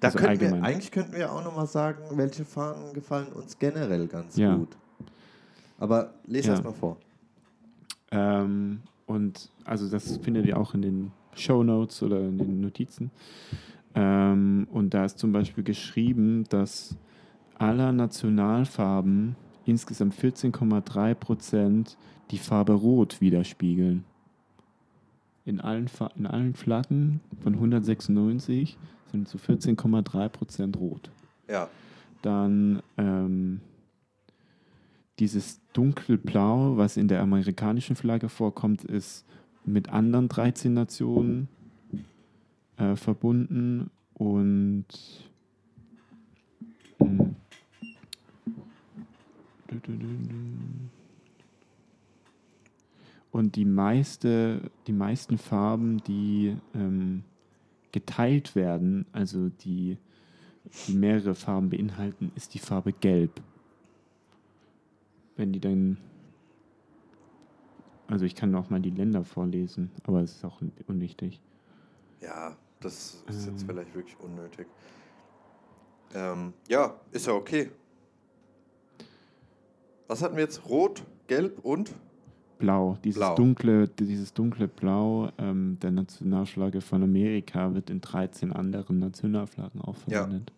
Da Also könnten wir, eigentlich könnten wir auch nochmal sagen, welche Fahnen gefallen uns generell ganz Ja. gut. Aber lese Ja. mal vor. Ähm, und also das findet ihr auch in den Show Notes oder in den Notizen. Ähm, und da ist zum Beispiel geschrieben, dass aller Nationalfarben insgesamt 14,3 Prozent die Farbe Rot widerspiegeln. In allen, in allen Flaggen von 196 sind zu 14,3 Prozent rot. Ja. Dann ähm, dieses dunkelblau, was in der amerikanischen Flagge vorkommt, ist mit anderen 13 Nationen äh, verbunden und und die meiste, die meisten Farben, die ähm, geteilt werden, also die die mehrere Farben beinhalten, ist die Farbe Gelb. Wenn die dann. Also ich kann auch mal die Länder vorlesen, aber es ist auch un- unwichtig. Ja, das ist jetzt Ähm. vielleicht wirklich unnötig. Ähm, ja, ist ja okay. Was hatten wir jetzt? Rot, Gelb und? Blau, dieses Blau. dunkle, dieses dunkle Blau ähm, der Nationalflagge von Amerika wird in 13 anderen Nationalflaggen auch Ja. verwendet.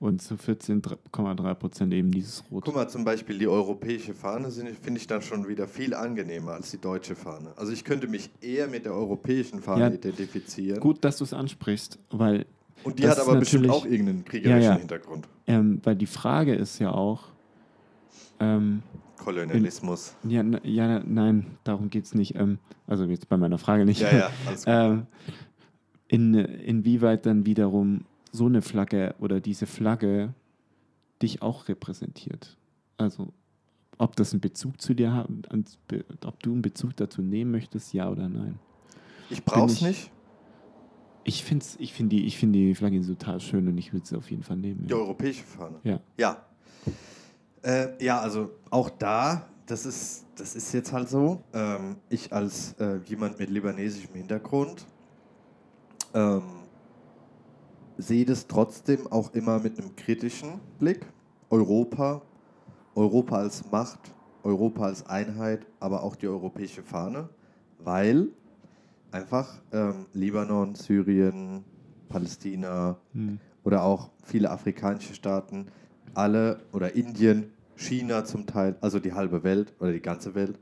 Und zu 14,3 Prozent eben dieses Rot. Guck mal, zum Beispiel die europäische Fahne finde ich dann schon wieder viel angenehmer als die deutsche Fahne. Also ich könnte mich eher mit der europäischen Fahne Ja, identifizieren. Gut, dass du es ansprichst, weil Und die hat aber bestimmt auch irgendeinen kriegerischen Ja, ja. Hintergrund. Ähm, weil die Frage ist ja auch, ähm, Kolonialismus. ja, ja, nein, darum geht es nicht. Ähm, also jetzt bei meiner Frage nicht. Ja, ja, alles gut. ähm, in, inwieweit dann wiederum so eine Flagge oder diese Flagge dich auch repräsentiert. Also ob das einen Bezug zu dir haben, ob du einen Bezug dazu nehmen möchtest, ja oder nein. Ich brauch's ich- nicht. Ich finde ich find die, ich find die Flagge total schön und ich würde sie auf jeden Fall nehmen. Die Ja. europäische Fahne. ja. Ja. Äh, ja, also auch da, das ist, das ist jetzt halt so. Ähm, ich als äh, jemand mit libanesischem Hintergrund ähm, sehe das trotzdem auch immer mit einem kritischen Blick. Europa, Europa als Macht, Europa als Einheit, aber auch die europäische Fahne, weil einfach ähm, Libanon, Syrien, Palästina, Hm. oder auch viele afrikanische Staaten, alle oder Indien, China zum Teil, also die halbe Welt oder die ganze Welt,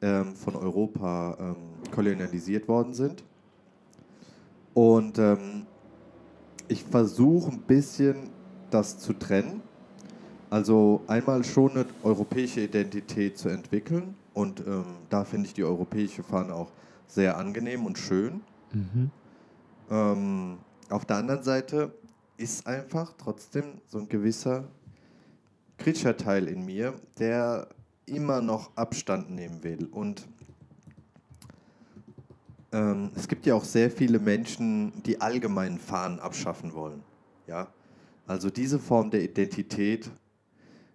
ähm, von Europa ähm, kolonialisiert worden sind. Und ähm, ich versuche ein bisschen das zu trennen. Also einmal schon eine europäische Identität zu entwickeln und ähm, da finde ich die europäische Fahne auch sehr angenehm und schön. Mhm. Ähm, auf der anderen Seite ist einfach trotzdem so ein gewisser kritischer Teil in mir, der immer noch Abstand nehmen will. Und ähm, es gibt ja auch sehr viele Menschen, die allgemeinen Fahnen abschaffen wollen. Ja? Also diese Form der Identität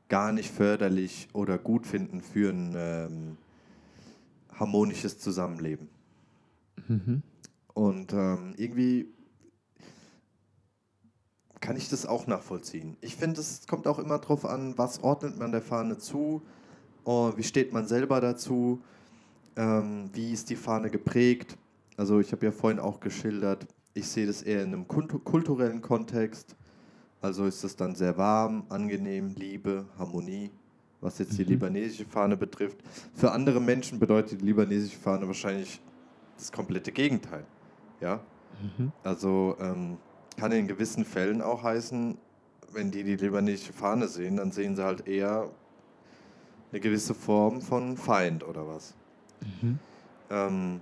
gar nicht förderlich oder gut finden für ein ähm, harmonisches Zusammenleben. Mhm. Und ähm, irgendwie kann ich das auch nachvollziehen. Ich finde, es kommt auch immer darauf an, was ordnet man der Fahne zu, oh, wie steht man selber dazu, ähm, wie ist die Fahne geprägt. Also ich habe ja vorhin auch geschildert, ich sehe das eher in einem kulturellen Kontext. Also ist es dann sehr warm, angenehm, Liebe, Harmonie, was jetzt die Mhm. libanesische Fahne betrifft. Für andere Menschen bedeutet die libanesische Fahne wahrscheinlich das komplette Gegenteil. Ja, Mhm. also ähm, kann in gewissen Fällen auch heißen, wenn die die libanesische Fahne sehen, dann sehen sie halt eher eine gewisse Form von Feind oder was. Mhm. Ähm,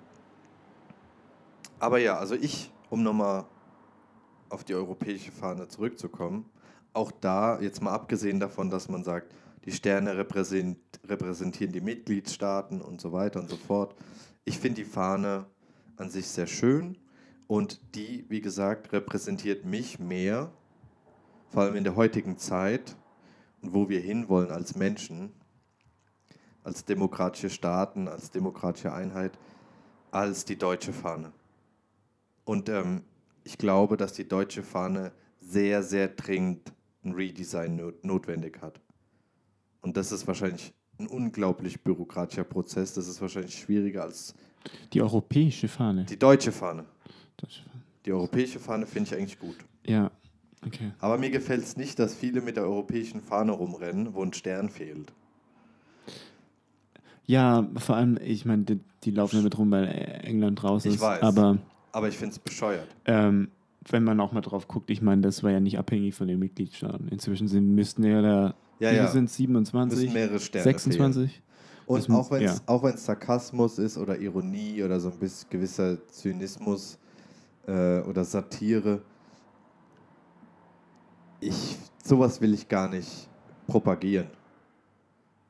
aber ja, also ich, um nochmal auf die europäische Fahne zurückzukommen, auch da, jetzt mal abgesehen davon, dass man sagt, die Sterne repräsent, repräsentieren die Mitgliedstaaten und so weiter und so fort. Ich finde die Fahne an sich sehr schön und die, wie gesagt, repräsentiert mich mehr, vor allem in der heutigen Zeit und wo wir hinwollen als Menschen, als demokratische Staaten, als demokratische Einheit, als die deutsche Fahne. Und ähm, ich glaube, dass die deutsche Fahne sehr, sehr dringend ein Redesign not notwendig hat. Und das ist wahrscheinlich ein unglaublich bürokratischer Prozess. Das ist wahrscheinlich schwieriger als Die europäische Fahne. die deutsche Fahne. Die europäische Fahne finde ich eigentlich gut. Ja, okay. Aber mir gefällt es nicht, dass viele mit der europäischen Fahne rumrennen, wo ein Stern fehlt. Ja, vor allem, ich meine, die, die laufen damit rum, weil England raus Ich ist. weiß. Aber Aber ich finde es bescheuert. ähm, wenn man auch mal drauf guckt, ich meine, das war ja nicht abhängig von den Mitgliedstaaten. Inzwischen sind, müssten ja da, Ja, ja. sind es, 27? Müssen mehrere Sterne fehlen. 26? Und Das auch wenn es ja. auch Sarkasmus ist oder Ironie oder so ein bisschen gewisser Zynismus äh, oder Satire, ich, sowas will ich gar nicht propagieren.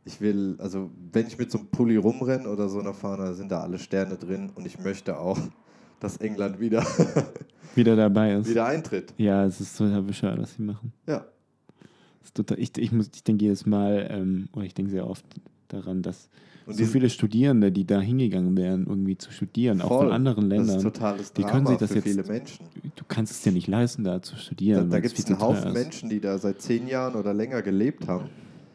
Ich will, also wenn ich mit so einem Pulli rumrenne oder so einer Fahne, sind da alle Sterne drin und ich möchte auch, dass England wieder, Wieder dabei ist. wieder eintritt. Ja, es ist total bescheuert, was sie machen. Ja. Total, ich, ich, muss, ich denke jedes Mal, ähm, oder ich denke sehr oft daran, dass Und so viele Studierende, die da hingegangen wären, irgendwie zu studieren, auch Voll. von anderen Das ist Ländern, totales die Drama können sich das für jetzt- viele Menschen. du kannst es ja nicht leisten, da zu Da, studieren. da weil gibt es einen Haufen. Menschen, die da seit zehn Jahren oder länger gelebt haben,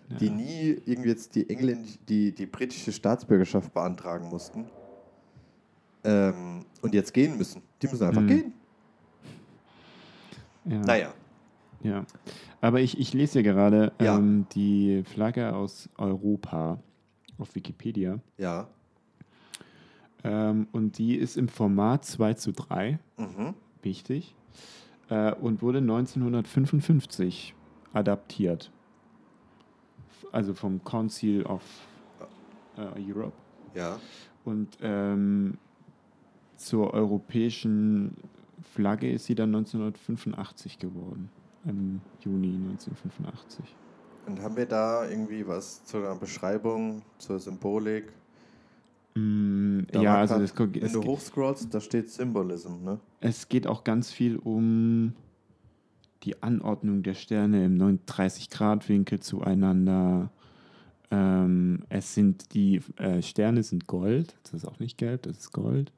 Ja. die nie irgendwie jetzt die, Engländ die, die britische Staatsbürgerschaft beantragen mussten ähm, und jetzt gehen müssen. Die müssen einfach Mhm. gehen. Ja. Naja, Ja. Aber ich, ich lese hier gerade Ja. ähm, die Flagge aus Europa auf Wikipedia. ja. Ähm, und die ist im Format 2 zu 3, Mhm. wichtig, äh, und wurde 1955 adaptiert. Also vom Council of äh, Europe. Ja. Und ähm, zur europäischen Flagge ist sie dann 1985 geworden. Im Juni 1985. Und haben wir da irgendwie was zu einer Beschreibung, zur Symbolik? Mm, ja, also grad- es, Wenn es, du hochscrollst, da steht Symbolism, ne? es geht auch ganz viel um die Anordnung der Sterne im 39-Grad-Winkel zueinander. Ähm, es sind die äh, Sterne sind Gold, das ist auch nicht gelb, das ist Gold.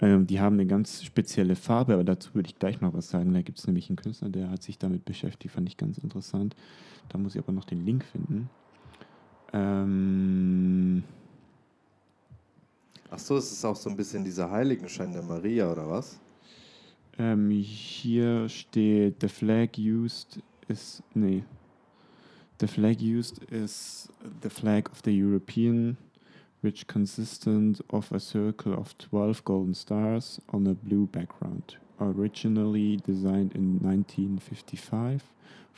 Ähm, die haben eine ganz spezielle Farbe, aber dazu würde ich gleich noch was sagen. Da gibt es nämlich einen Künstler, der hat sich damit beschäftigt, fand ich ganz interessant. Da muss ich aber noch den Link finden. Ähm, Ach so, es ist auch so ein bisschen dieser Heiligenschein der Maria, oder was? Ähm, hier steht, the flag used is, nee, the flag used is the flag of the European, which consisted of a circle of 12 golden stars on a blue background, originally designed in 1955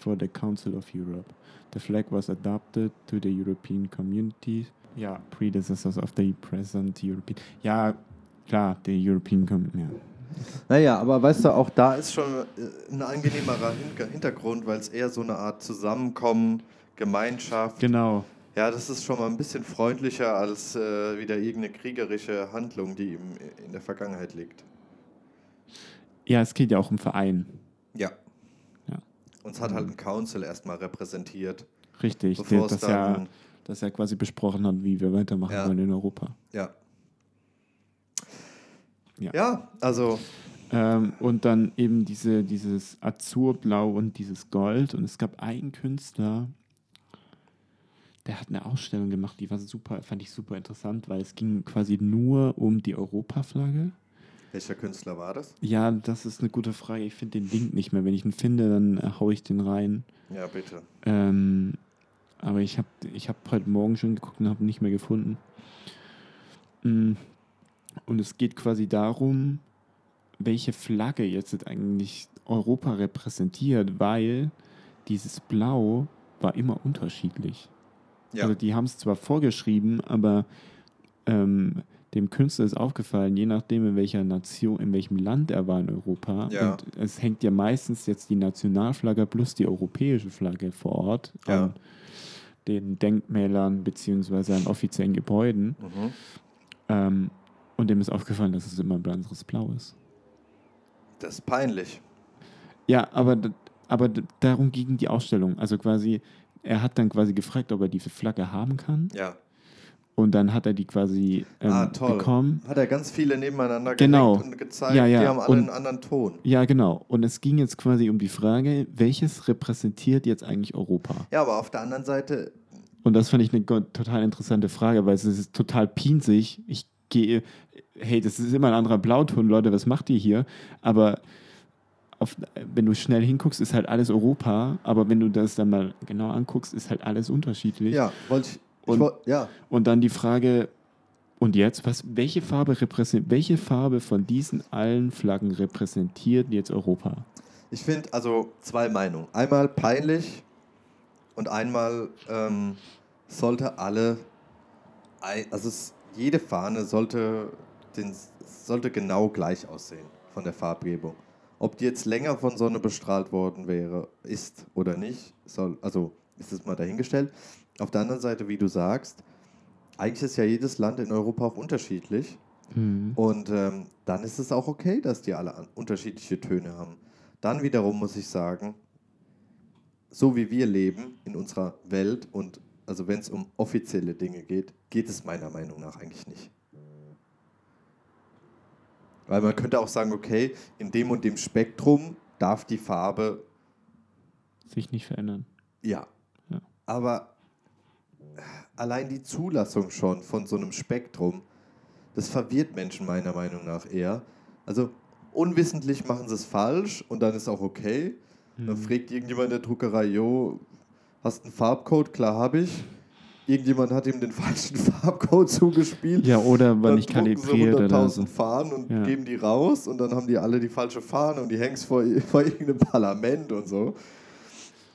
for the Council of Europe. The flag was adapted to the European community. Ja, predecessors of the present European. Ja, klar, the European Com ja. Naja, aber weißt du, auch da ist schon äh, ein angenehmerer Hin- Hintergrund, weil es eher so eine Art Zusammenkommen, Gemeinschaft. Genau. Ja, das ist schon mal ein bisschen freundlicher als äh, wieder irgendeine kriegerische Handlung, die im, in der Vergangenheit liegt. Ja, es geht ja auch um Verein. Ja. Ja. Uns hat halt ein Council erstmal repräsentiert. Richtig, Bevor der, er, dann- dass er quasi besprochen hat, wie wir weitermachen Ja. wollen in Europa. Ja. Ja. Ja, also Ähm, und dann eben diese, dieses Azurblau und dieses Gold. Und es gab einen Künstler, der hat eine Ausstellung gemacht, die war super, fand ich super interessant, weil es ging quasi nur um die Europaflagge. Welcher Künstler war das? Ja, das ist eine gute Frage. Ich finde den Link nicht mehr. Wenn ich ihn finde, dann äh, hau ich den rein. Ja, bitte. Ähm, aber ich habe ich hab heute Morgen schon geguckt und habe ihn nicht mehr gefunden. Mm, Und es geht quasi darum, welche Flagge jetzt eigentlich Europa repräsentiert, weil dieses Blau war immer unterschiedlich. Ja. Also die haben es zwar vorgeschrieben, aber ähm, dem Künstler ist aufgefallen, je nachdem in welcher Nation, in welchem Land er war in Europa. Ja. Und es hängt ja meistens jetzt die Nationalflagge plus die europäische Flagge vor Ort Ja. an den Denkmälern beziehungsweise an offiziellen Gebäuden. Mhm. Ähm, und dem ist aufgefallen, dass es immer ein anderes Blau ist. Das ist peinlich. Ja, aber, aber darum ging die Ausstellung. Also quasi, er hat dann quasi gefragt, ob er diese Flagge haben kann. Ja. Und dann hat er die quasi ähm, ah, toll. bekommen. Hat er ganz viele nebeneinander Genau. und gezeigt, Ja, ja. die haben alle Und- einen anderen Ton. Ja, genau. Und es ging jetzt quasi um die Frage, welches repräsentiert jetzt eigentlich Europa? Ja, aber auf der anderen Seite, Und das fand ich eine total interessante Frage, weil es ist total pinzig. Ich gehe, hey, das ist immer ein anderer Blauton, Leute, was macht ihr hier? Aber auf, wenn du schnell hinguckst, ist halt alles Europa, aber wenn du das dann mal genau anguckst, ist halt alles unterschiedlich. ja, wollte ich Und- wollt, ja, Und dann die Frage, und jetzt, was, welche, Farbe welche Farbe von diesen allen Flaggen repräsentiert jetzt Europa? ich finde also zwei Meinungen. Einmal peinlich und einmal ähm, sollte alle, also es, jede Fahne sollte, den, sollte genau gleich aussehen von der Farbgebung. Ob die jetzt länger von Sonne bestrahlt worden wäre, ist oder nicht, soll, also ist es mal dahingestellt. Auf der anderen Seite, wie du sagst, eigentlich ist ja jedes Land in Europa auch unterschiedlich. Und ähm, dann ist es auch okay, dass die alle unterschiedliche Töne haben. Dann wiederum muss ich sagen, so wie wir leben in unserer Welt und also wenn es um offizielle Dinge geht, geht es meiner Meinung nach eigentlich nicht. Weil man könnte auch sagen, okay, in dem und dem Spektrum darf die Farbe, Sich nicht verändern. ja. Ja. Aber allein die Zulassung schon von so einem Spektrum, das verwirrt Menschen meiner Meinung nach eher. Also unwissentlich machen sie es falsch und dann ist auch okay. Dann fragt irgendjemand in der Druckerei, jo, hast du einen Farbcode? Klar habe ich. Irgendjemand hat ihm den falschen Farbcode zugespielt. Ja, oder drucken sie kalibriert oder 100.000 so. Fahnen und Ja. geben die raus und dann haben die alle die falsche Fahne und die hängst vor, vor irgendeinem Parlament und so.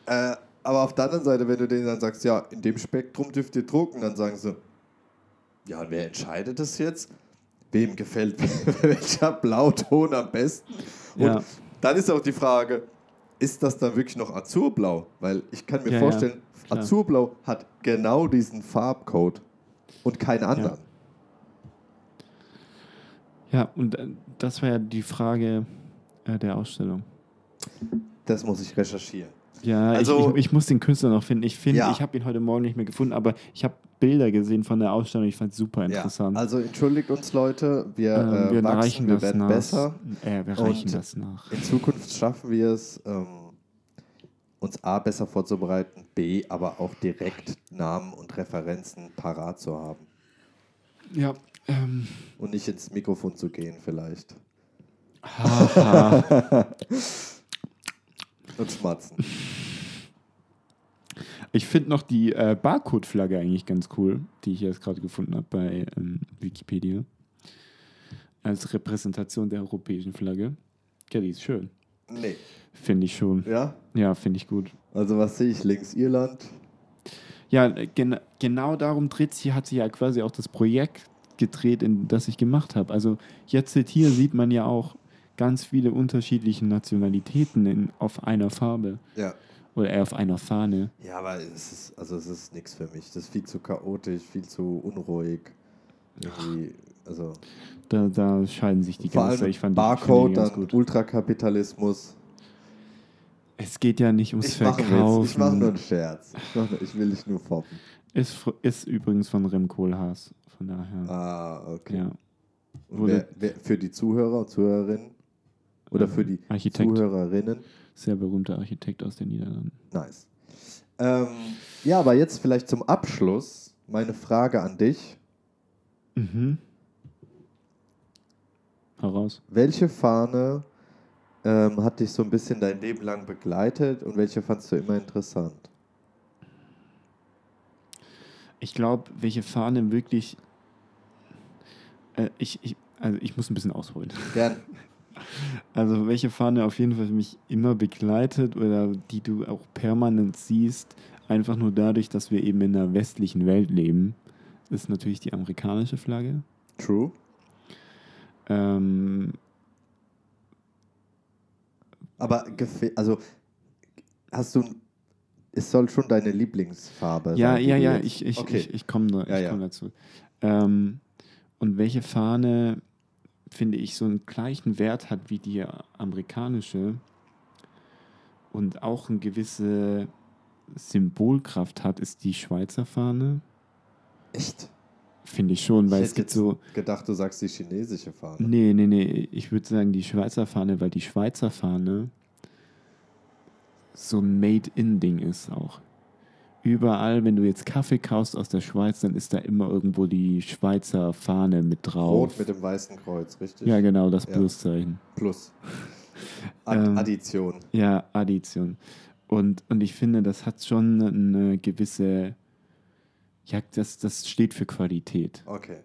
Äh, aber auf der anderen Seite, wenn du denen dann sagst, ja, in dem Spektrum dürft ihr drucken, dann sagen sie, ja, und wer entscheidet das jetzt? Wem gefällt welcher Blauton am besten? Und Ja. dann ist auch die Frage, ist das dann wirklich noch Azurblau? Weil ich kann mir Ja, ja, vorstellen, klar. Azurblau hat genau diesen Farbcode und keinen anderen. Ja, und äh, das war ja die Frage äh, der Ausstellung. Das muss ich recherchieren. Ja, Also- ich, ich, ich muss den Künstler noch finden. Ich finde, Ja. ich habe ihn heute Morgen nicht mehr gefunden, aber ich habe Bilder gesehen von der Ausstellung. Ich fand es super interessant. Ja, also entschuldigt uns Leute, wir, Ähm, äh, wir wachsen, reichen wir das werden nach. besser. Äh, wir reichen Und das nach. In Zukunft schaffen wir es, ähm, uns A besser vorzubereiten, B aber auch direkt Namen und Referenzen parat zu haben. Ja, ähm, Und nicht ins Mikrofon zu gehen vielleicht. und schmatzen. Ich finde noch die äh, Barcode-Flagge eigentlich ganz cool, die ich jetzt gerade gefunden habe bei ähm, Wikipedia. Als Repräsentation der europäischen Flagge. Ja, die ist schön. Nee. Finde ich schon. Ja? Ja, finde ich gut. Also was sehe ich links? Irland. Ja, gen genau darum dreht sich, hat sich ja quasi auch das Projekt gedreht, in das ich gemacht habe. Also jetzt hier sieht man ja auch ganz viele unterschiedliche Nationalitäten in, auf einer Farbe Ja. Oder eher auf einer Fahne. Ja, aber es ist, also es ist nichts für mich. Das ist viel zu chaotisch, viel zu unruhig. Irgendwie, also Da, da scheiden sich die vor Geister. allem Ich fand Barcode, ganz gut. Ultrakapitalismus. Es geht ja nicht ums Ich mache Verkaufen. ich mach nur einen Scherz. Ich, mach ich will dich nur foppen. Ist, ist übrigens von Rem Koolhaas. Von daher. Ah, okay. Ja. Wer, wer, für die Zuhörer und Zuhörerinnen oder für die Architekt. Zuhörerinnen? Sehr berühmter Architekt aus den Niederlanden. Nice. Ähm, ja, aber jetzt vielleicht zum Abschluss meine Frage an dich. Mhm. Heraus. Welche Fahne ähm, hat dich so ein bisschen dein Leben lang begleitet und welche fandst du immer interessant? Ich glaube, welche Fahne wirklich. Äh, ich, ich, also ich muss ein bisschen ausholen. Gern. Also welche Fahne auf jeden Fall mich immer begleitet oder die du auch permanent siehst, einfach nur dadurch, dass wir eben in einer westlichen Welt leben, ist natürlich die amerikanische Flagge. True. Ähm, Aber also hast du es soll schon deine Lieblingsfarbe ja, sein. ja, ja, jetzt- ich, ich, okay. ich, ich komme da, Ja, ich ja. komm dazu. Ähm, und welche Fahne, finde ich, so einen gleichen Wert hat wie die amerikanische und auch eine gewisse Symbolkraft hat, ist die Schweizer Fahne. Echt? Finde ich schon, weil ich es gibt so. gedacht, du sagst die chinesische Fahne. Nee, nee, nee, ich würde sagen die Schweizer Fahne, weil die Schweizer Fahne so ein Made-in-Ding ist auch. Überall, wenn du jetzt Kaffee kaufst aus der Schweiz, dann ist da immer irgendwo die Schweizer Fahne mit drauf. Rot mit dem weißen Kreuz, richtig? ja, genau, das Ja. Pluszeichen. Plus. Ad Ähm, Addition. Ja, Addition. Und, und ich finde, das hat schon eine gewisse, ja, das, das steht für Qualität. Okay.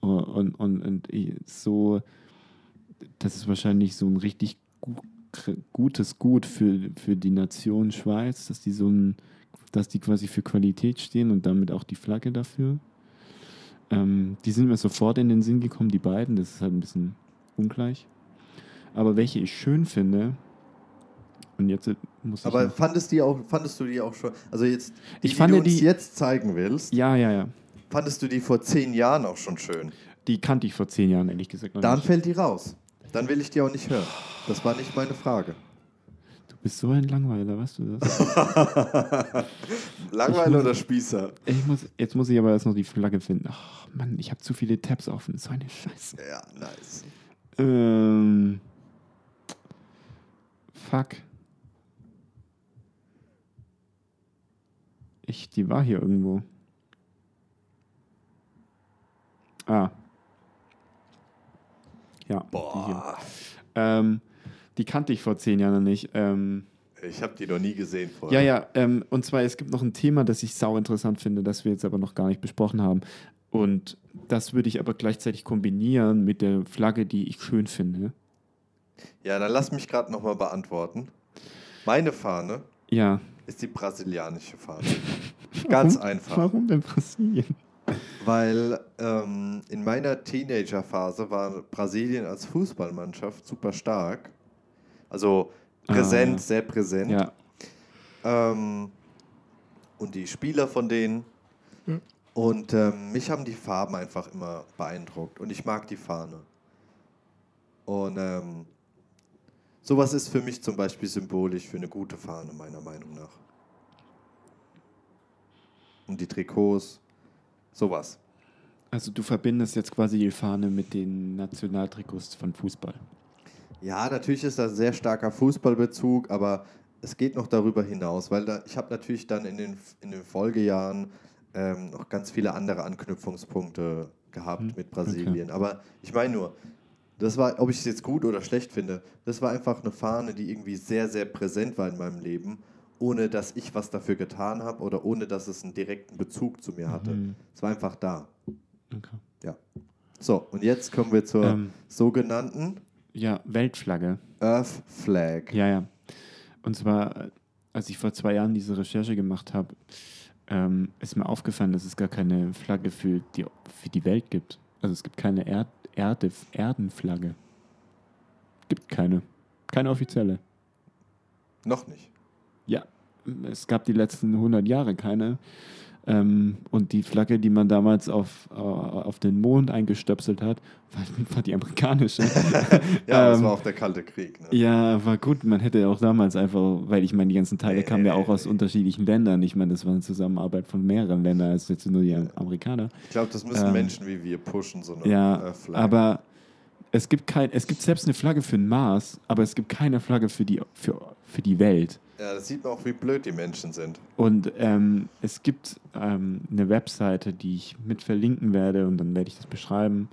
Und, und, und so, das ist wahrscheinlich so ein richtig gu gutes Gut für, für die Nation Schweiz, dass die so ein, dass die quasi für Qualität stehen und damit auch die Flagge dafür. Ähm, die sind mir sofort in den Sinn gekommen, die beiden, das ist halt ein bisschen ungleich. Aber welche ich schön finde, und jetzt muss ich. Aber fandest, die auch, fandest du die auch schon, also jetzt, die, Ich fand die du uns die- jetzt zeigen willst, ja, ja, ja. fandest du die vor zehn Jahren auch schon schön? Die kannte ich vor zehn Jahren, ehrlich gesagt. Dann nicht. fällt die raus. Dann will ich die auch nicht hören. Das war nicht meine Frage. Du bist so ein Langweiler, weißt du das? Langweiler oder Spießer? Ich muss, jetzt muss ich aber erst noch die Flagge finden. Ach Mann, ich habe zu viele Tabs offen. So eine Scheiße. Ja, nice. Ähm. Fuck. Ich, die war hier irgendwo. Ah. Ja. Boah, Ähm, die kannte ich vor zehn Jahren noch nicht. Ähm, ich habe die noch nie gesehen vorher. ja, ja, ähm, und zwar, es gibt noch ein Thema, das ich sau interessant finde, das wir jetzt aber noch gar nicht besprochen haben. Und das würde ich aber gleichzeitig kombinieren mit der Flagge, die ich schön finde. Ja, dann lass mich gerade nochmal beantworten. Meine Fahne Ja. ist die brasilianische Fahne. Ganz Warum- einfach. Warum denn Brasilien? Weil ähm, in meiner Teenagerphase war Brasilien als Fußballmannschaft super stark. Also präsent, Ah, ja. sehr präsent. Ja, Ähm, und die Spieler von denen. Und ähm, mich haben die Farben einfach immer beeindruckt. Und ich mag die Fahne. Und ähm, sowas ist für mich zum Beispiel symbolisch für eine gute Fahne, meiner Meinung nach. Und die Trikots, sowas. also du verbindest jetzt quasi die Fahne mit den Nationaltrikots von Fußball. Ja, natürlich ist da sehr starker Fußballbezug, aber es geht noch darüber hinaus, weil da, ich habe natürlich dann in den, in den Folgejahren ähm, noch ganz viele andere Anknüpfungspunkte gehabt Hm, mit Brasilien. Aber ich meine nur, das war, ob ich es jetzt gut oder schlecht finde, das war einfach eine Fahne, die irgendwie sehr, sehr präsent war in meinem Leben, ohne dass ich was dafür getan habe oder ohne dass es einen direkten Bezug zu mir hatte. Mhm. Es war einfach da. Okay. Ja. So, und jetzt kommen wir zur Ähm. sogenannten Ja, Weltflagge. Earth Flag. Ja, ja. Und zwar, als ich vor zwei Jahren diese Recherche gemacht habe, ähm, ist mir aufgefallen, dass es gar keine Flagge für die, für die Welt gibt. Also es gibt keine Erd, Erde, Erdenflagge. Gibt keine. Keine offizielle. Noch nicht. Ja, es gab die letzten 100 Jahre keine. Ähm, und die Flagge, die man damals auf, äh, auf den Mond eingestöpselt hat, war, war die amerikanische. ja, das Ähm, war auch der Kalte Krieg. Ne? Ja, war gut. Man hätte auch damals einfach, weil ich meine, die ganzen Teile Nee, kamen nee, ja auch nee, aus unterschiedlichen Ländern. Ich meine, das war eine Zusammenarbeit von mehreren Ländern als jetzt nur die Amerikaner. Ich glaube, das müssen Ähm, Menschen wie wir pushen, so eine Ja, äh, Flagge. aber es gibt kein, es gibt selbst eine Flagge für den Mars, aber es gibt keine Flagge für die, für, für die Welt. ja, das sieht man auch, wie blöd die Menschen sind. Und ähm, es gibt ähm, eine Webseite, die ich mit verlinken werde und dann werde ich das beschreiben.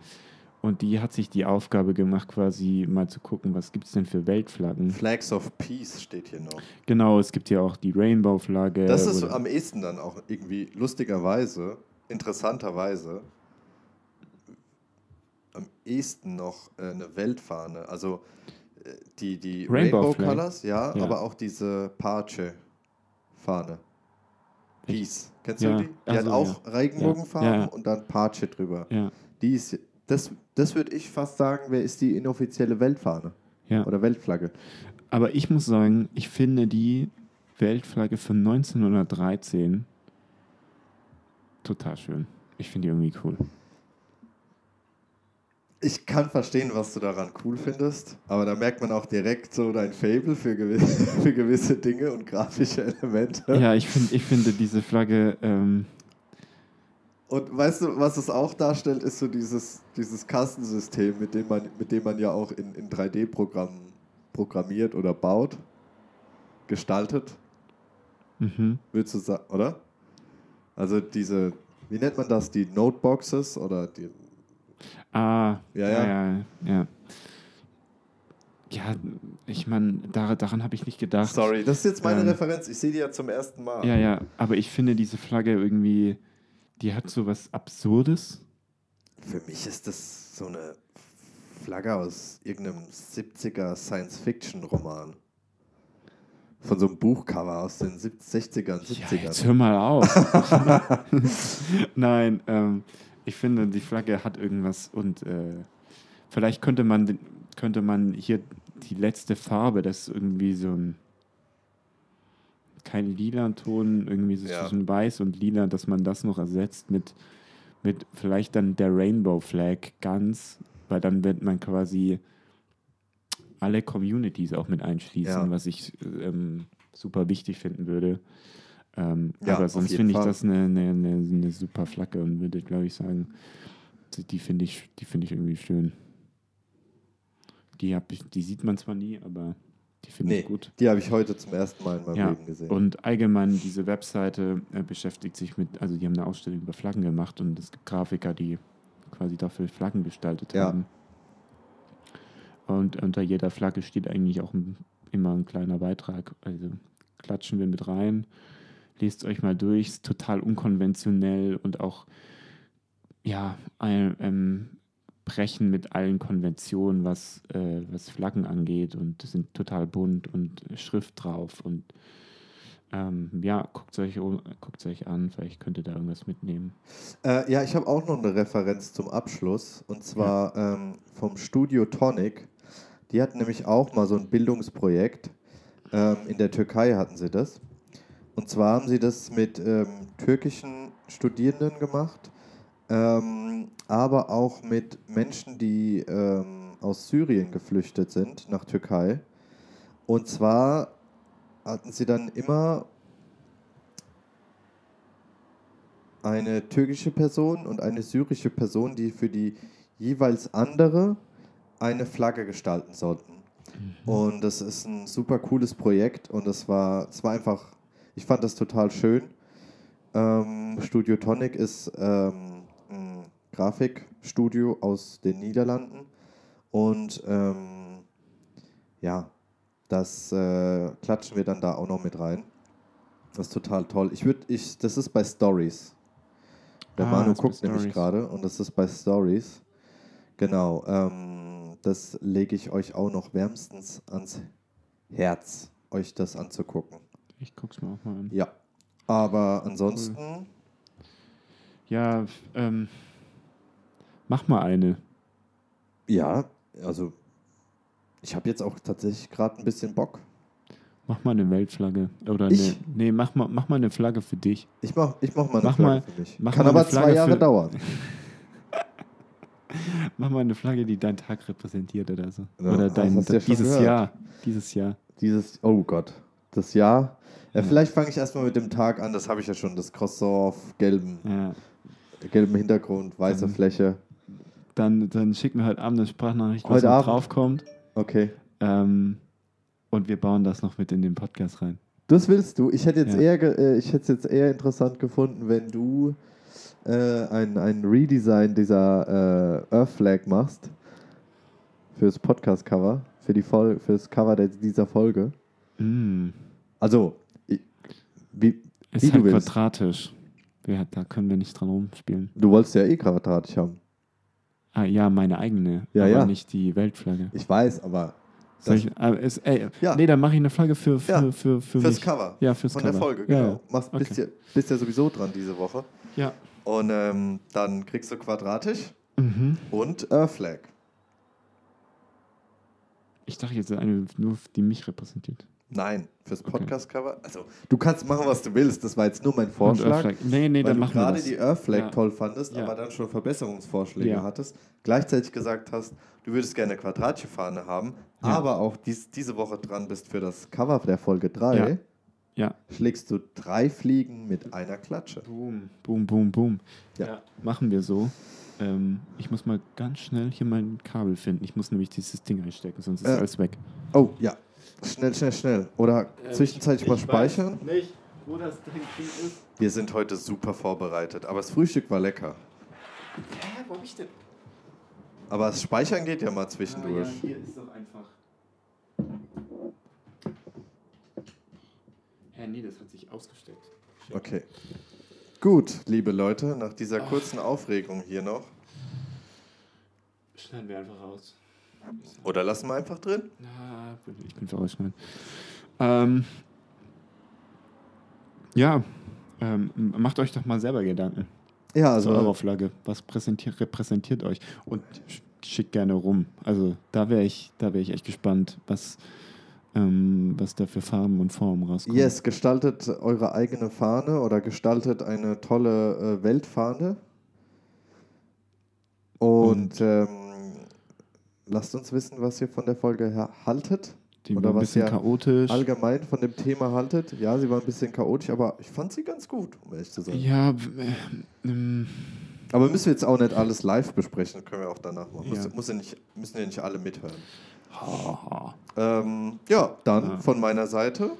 Und die hat sich die Aufgabe gemacht, quasi mal zu gucken, was gibt es denn für Weltflaggen. Flags of Peace steht hier noch. Genau, es gibt ja auch die Rainbow-Flagge. Das ist am ehesten dann auch irgendwie lustigerweise, interessanterweise, am ehesten noch äh, eine Weltfahne. Also äh, die, die Rainbow Rainbow. Colors, ja, Ja. aber auch diese Pace-Fahne. Peace. Kennst Ja. du die? Die Ach hat auch ja. Regenbogenfarben und dann Pace drüber. Die ist, das das würde ich fast sagen, wer ist die inoffizielle Weltfahne ja. oder Weltflagge. Aber ich muss sagen, ich finde die Weltflagge von 1913 total schön. Ich finde die irgendwie cool. Ich kann verstehen, was du daran cool findest, aber da merkt man auch direkt so dein Fable für gewisse, für gewisse Dinge und grafische Elemente. Ja, ich, find, ich finde diese Flagge, ähm, Und weißt du, was es auch darstellt, ist so dieses, dieses Kastensystem, mit dem man, mit dem man ja auch in, in 3D-Programmen programmiert oder baut, gestaltet, mhm. würdest du sagen, oder? Also diese, wie nennt man das, die Noteboxes oder die, ah, Ja, ja, ja. ja, ja. Ja, ich meine, da, daran habe ich nicht gedacht. sorry, das ist jetzt meine Ähm, Referenz, ich sehe die ja zum ersten Mal. Ja, ja, aber ich finde diese Flagge irgendwie, die hat so was Absurdes. Für mich ist das so eine Flagge aus irgendeinem 70er Science-Fiction-Roman. Von so einem Buchcover aus den 70- 60ern, Ja, 70ern. jetzt hör mal auf. Nein, ähm, ich finde, die Flagge hat irgendwas und äh, vielleicht könnte man, könnte man hier die letzte Farbe, das ist irgendwie so ein kein lila Ton, irgendwie so Ja. zwischen weiß und lila, dass man das noch ersetzt mit, mit vielleicht dann der Rainbow Flag ganz, weil dann wird man quasi alle Communities auch mit einschließen, Ja. was ich ähm, super wichtig finden würde. Ähm, Ja, aber sonst finde ich das eine, eine, eine, eine super Flagge und würde, glaube ich, sagen, die- finde ich, die finde ich irgendwie schön. Die, hab ich, die sieht man zwar nie, aber die finde Nee, ich gut. die habe ich heute zum ersten Mal in meinem Ja, Leben gesehen. und allgemein diese Webseite äh, beschäftigt sich mit, also die haben eine Ausstellung über Flaggen gemacht und es gibt Grafiker, die quasi dafür Flaggen gestaltet Ja. haben. Und unter jeder Flagge steht eigentlich auch ein, immer ein kleiner Beitrag. Also klatschen wir mit rein, lest euch mal durch, ist total unkonventionell und auch ja, ein, ähm, brechen mit allen Konventionen, was, äh, was Flaggen angeht und sind total bunt und Schrift drauf und ähm, ja, guckt euch, guckt euch an, vielleicht könnt ihr da irgendwas mitnehmen. Äh, ja, ich habe auch noch eine Referenz zum Abschluss und zwar ähm, vom Studio Tonic. Die hatten nämlich auch mal so ein Bildungsprojekt. Ähm, in der Türkei hatten sie das. Und zwar haben sie das mit ähm, türkischen Studierenden gemacht, ähm, aber auch mit Menschen, die ähm, aus Syrien geflüchtet sind nach Türkei. Und zwar hatten sie dann immer eine türkische Person und eine syrische Person, die für die jeweils andere eine Flagge gestalten sollten. Und das ist ein super cooles Projekt und das war, es war einfach, ich fand das total schön. Ähm, Studio Tonic ist ähm, ein Grafikstudio aus den Niederlanden und ähm, ja, das äh, klatschen wir dann da auch noch mit rein. Das ist total toll. Ich würde, ich, das ist bei Stories. Der Ah, Manu guckt nämlich gerade und das ist bei Stories. Genau. Ähm, das lege ich euch auch noch wärmstens ans Herz, euch das anzugucken. Ich guck's mir auch mal an. Ja. Aber ansonsten, Ja, ähm, mach mal eine. ja, also ich habe jetzt auch tatsächlich gerade ein bisschen Bock. Mach mal eine Weltflagge. Oder Ich? eine, nee, mach mal, mach mal eine Flagge für dich. Ich mach, ich mach mal eine Mach Flagge mal- für mich. mach Kann aber zwei Jahre für- dauern. Mach mal eine Flagge, die deinen Tag repräsentiert oder so. Ja, oder dein, ja dieses gehört. Jahr. Dieses Jahr. Dieses, oh Gott, das Jahr. Ja, Ja. vielleicht fange ich erstmal mit dem Tag an, das habe ich ja schon, das Croissant auf gelbem, Ja. gelbem Hintergrund, weißer Mhm. Fläche. Dann, dann schick mir heute Abend eine Sprachnachricht, was Heute Abend? draufkommt. Okay. Ähm, und wir bauen das noch mit in den Podcast rein. Das willst du? Ich hätte jetzt Ja. eher, äh, ich hätte es jetzt eher interessant gefunden, wenn du äh, ein, ein Redesign dieser äh, Earth Flag machst fürs Podcast-Cover, für die Fol fürs Cover dieser Folge. Mm. Also, wie, Ist Wie halt du willst. quadratisch. Wir, da können wir nicht dran rumspielen. du wolltest ja eh quadratisch haben. Ah, ja, meine eigene. Ja, aber ja. nicht die Weltflagge. Ich weiß, aber Soll ich, ah, ist, ey, Ja. Nee, dann mache ich eine Flagge für, für, Ja, für, für, fürs mich. Cover Ja, fürs von Cover. der Folge, Ja, genau. Machst, bist, Okay. ja, bist ja sowieso dran diese Woche. Ja. Und ähm, dann kriegst du quadratisch ja. Mhm. und Earth Flag. Ich dachte jetzt eine, nur die mich repräsentiert. Nein, fürs Okay. Podcast-Cover. Also, du kannst machen, was du willst. Das war jetzt nur mein Vorschlag. Earthflag. Nee, nee, weil dann du machen wir gerade das. die Earth Flag Ja. toll fandest, Ja. aber dann schon Verbesserungsvorschläge Ja. hattest. Gleichzeitig gesagt hast, du würdest gerne eine quadratische Fahne haben, Ja. aber auch dies, diese Woche dran bist für das Cover der Folge 3, Ja. Ja. schlägst du drei Fliegen mit einer Klatsche. Boom, boom, boom, boom. Ja. machen wir so. Ähm, ich muss mal ganz schnell hier mein Kabel finden. Ich muss nämlich dieses Ding einstecken, sonst ist Äh, alles weg. Oh, ja. Schnell, schnell, schnell. Oder Ähm, zwischenzeitlich mal speichern. nicht, wo das Ding ist. Wir sind heute super vorbereitet, aber das Frühstück war lecker. Hä, wo hab ich denn? Aber das Speichern geht ja mal Ah, zwischendurch. ja, hier ist doch einfach. Hä, nee, das hat sich ausgesteckt. Shit. Okay. Gut, liebe Leute, nach dieser Ah. kurzen Aufregung hier noch. Schneiden wir einfach raus. Oder lassen wir einfach drin? Na, ich bin für rausschneiden. Ähm, ja, ähm, macht euch doch mal selber Gedanken. Ja, Also also eure Flagge. Was präsentiert, repräsentiert euch? Und sch- schickt gerne rum. Also da wäre ich, da wäre ich echt gespannt, was, ähm, was da für Farben und Formen rauskommen. yes, gestaltet eure eigene Fahne oder gestaltet eine tolle äh, Weltfahne. Und, ähm, lasst uns wissen, was ihr von der Folge haltet. Die oder war ein was bisschen ihr chaotisch. Allgemein von dem Thema haltet. Ja, sie war ein bisschen chaotisch, aber ich fand sie ganz gut, um ehrlich zu sein. Ja, w- äh, ähm, Aber müssen wir jetzt auch nicht alles live besprechen, können wir auch danach machen. Ja. muss ja nicht, müssen ja nicht alle mithören. Ähm, ja, dann Ja. von meiner Seite.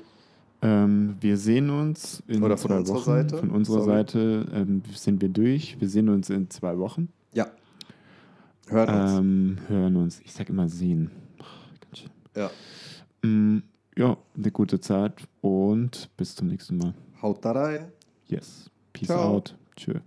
ähm, wir sehen uns in Oder von zwei unserer Wochen. Seite. Von unserer Sorry. Seite ähm, sind wir durch. Wir sehen uns in zwei Wochen. Hören uns. Ähm, hören uns. Ich sag immer sehen. Schön. Ja. Mm, ja, eine gute Zeit und bis zum nächsten Mal. Haut da rein. Yes. Peace Ciao. out. Tschö.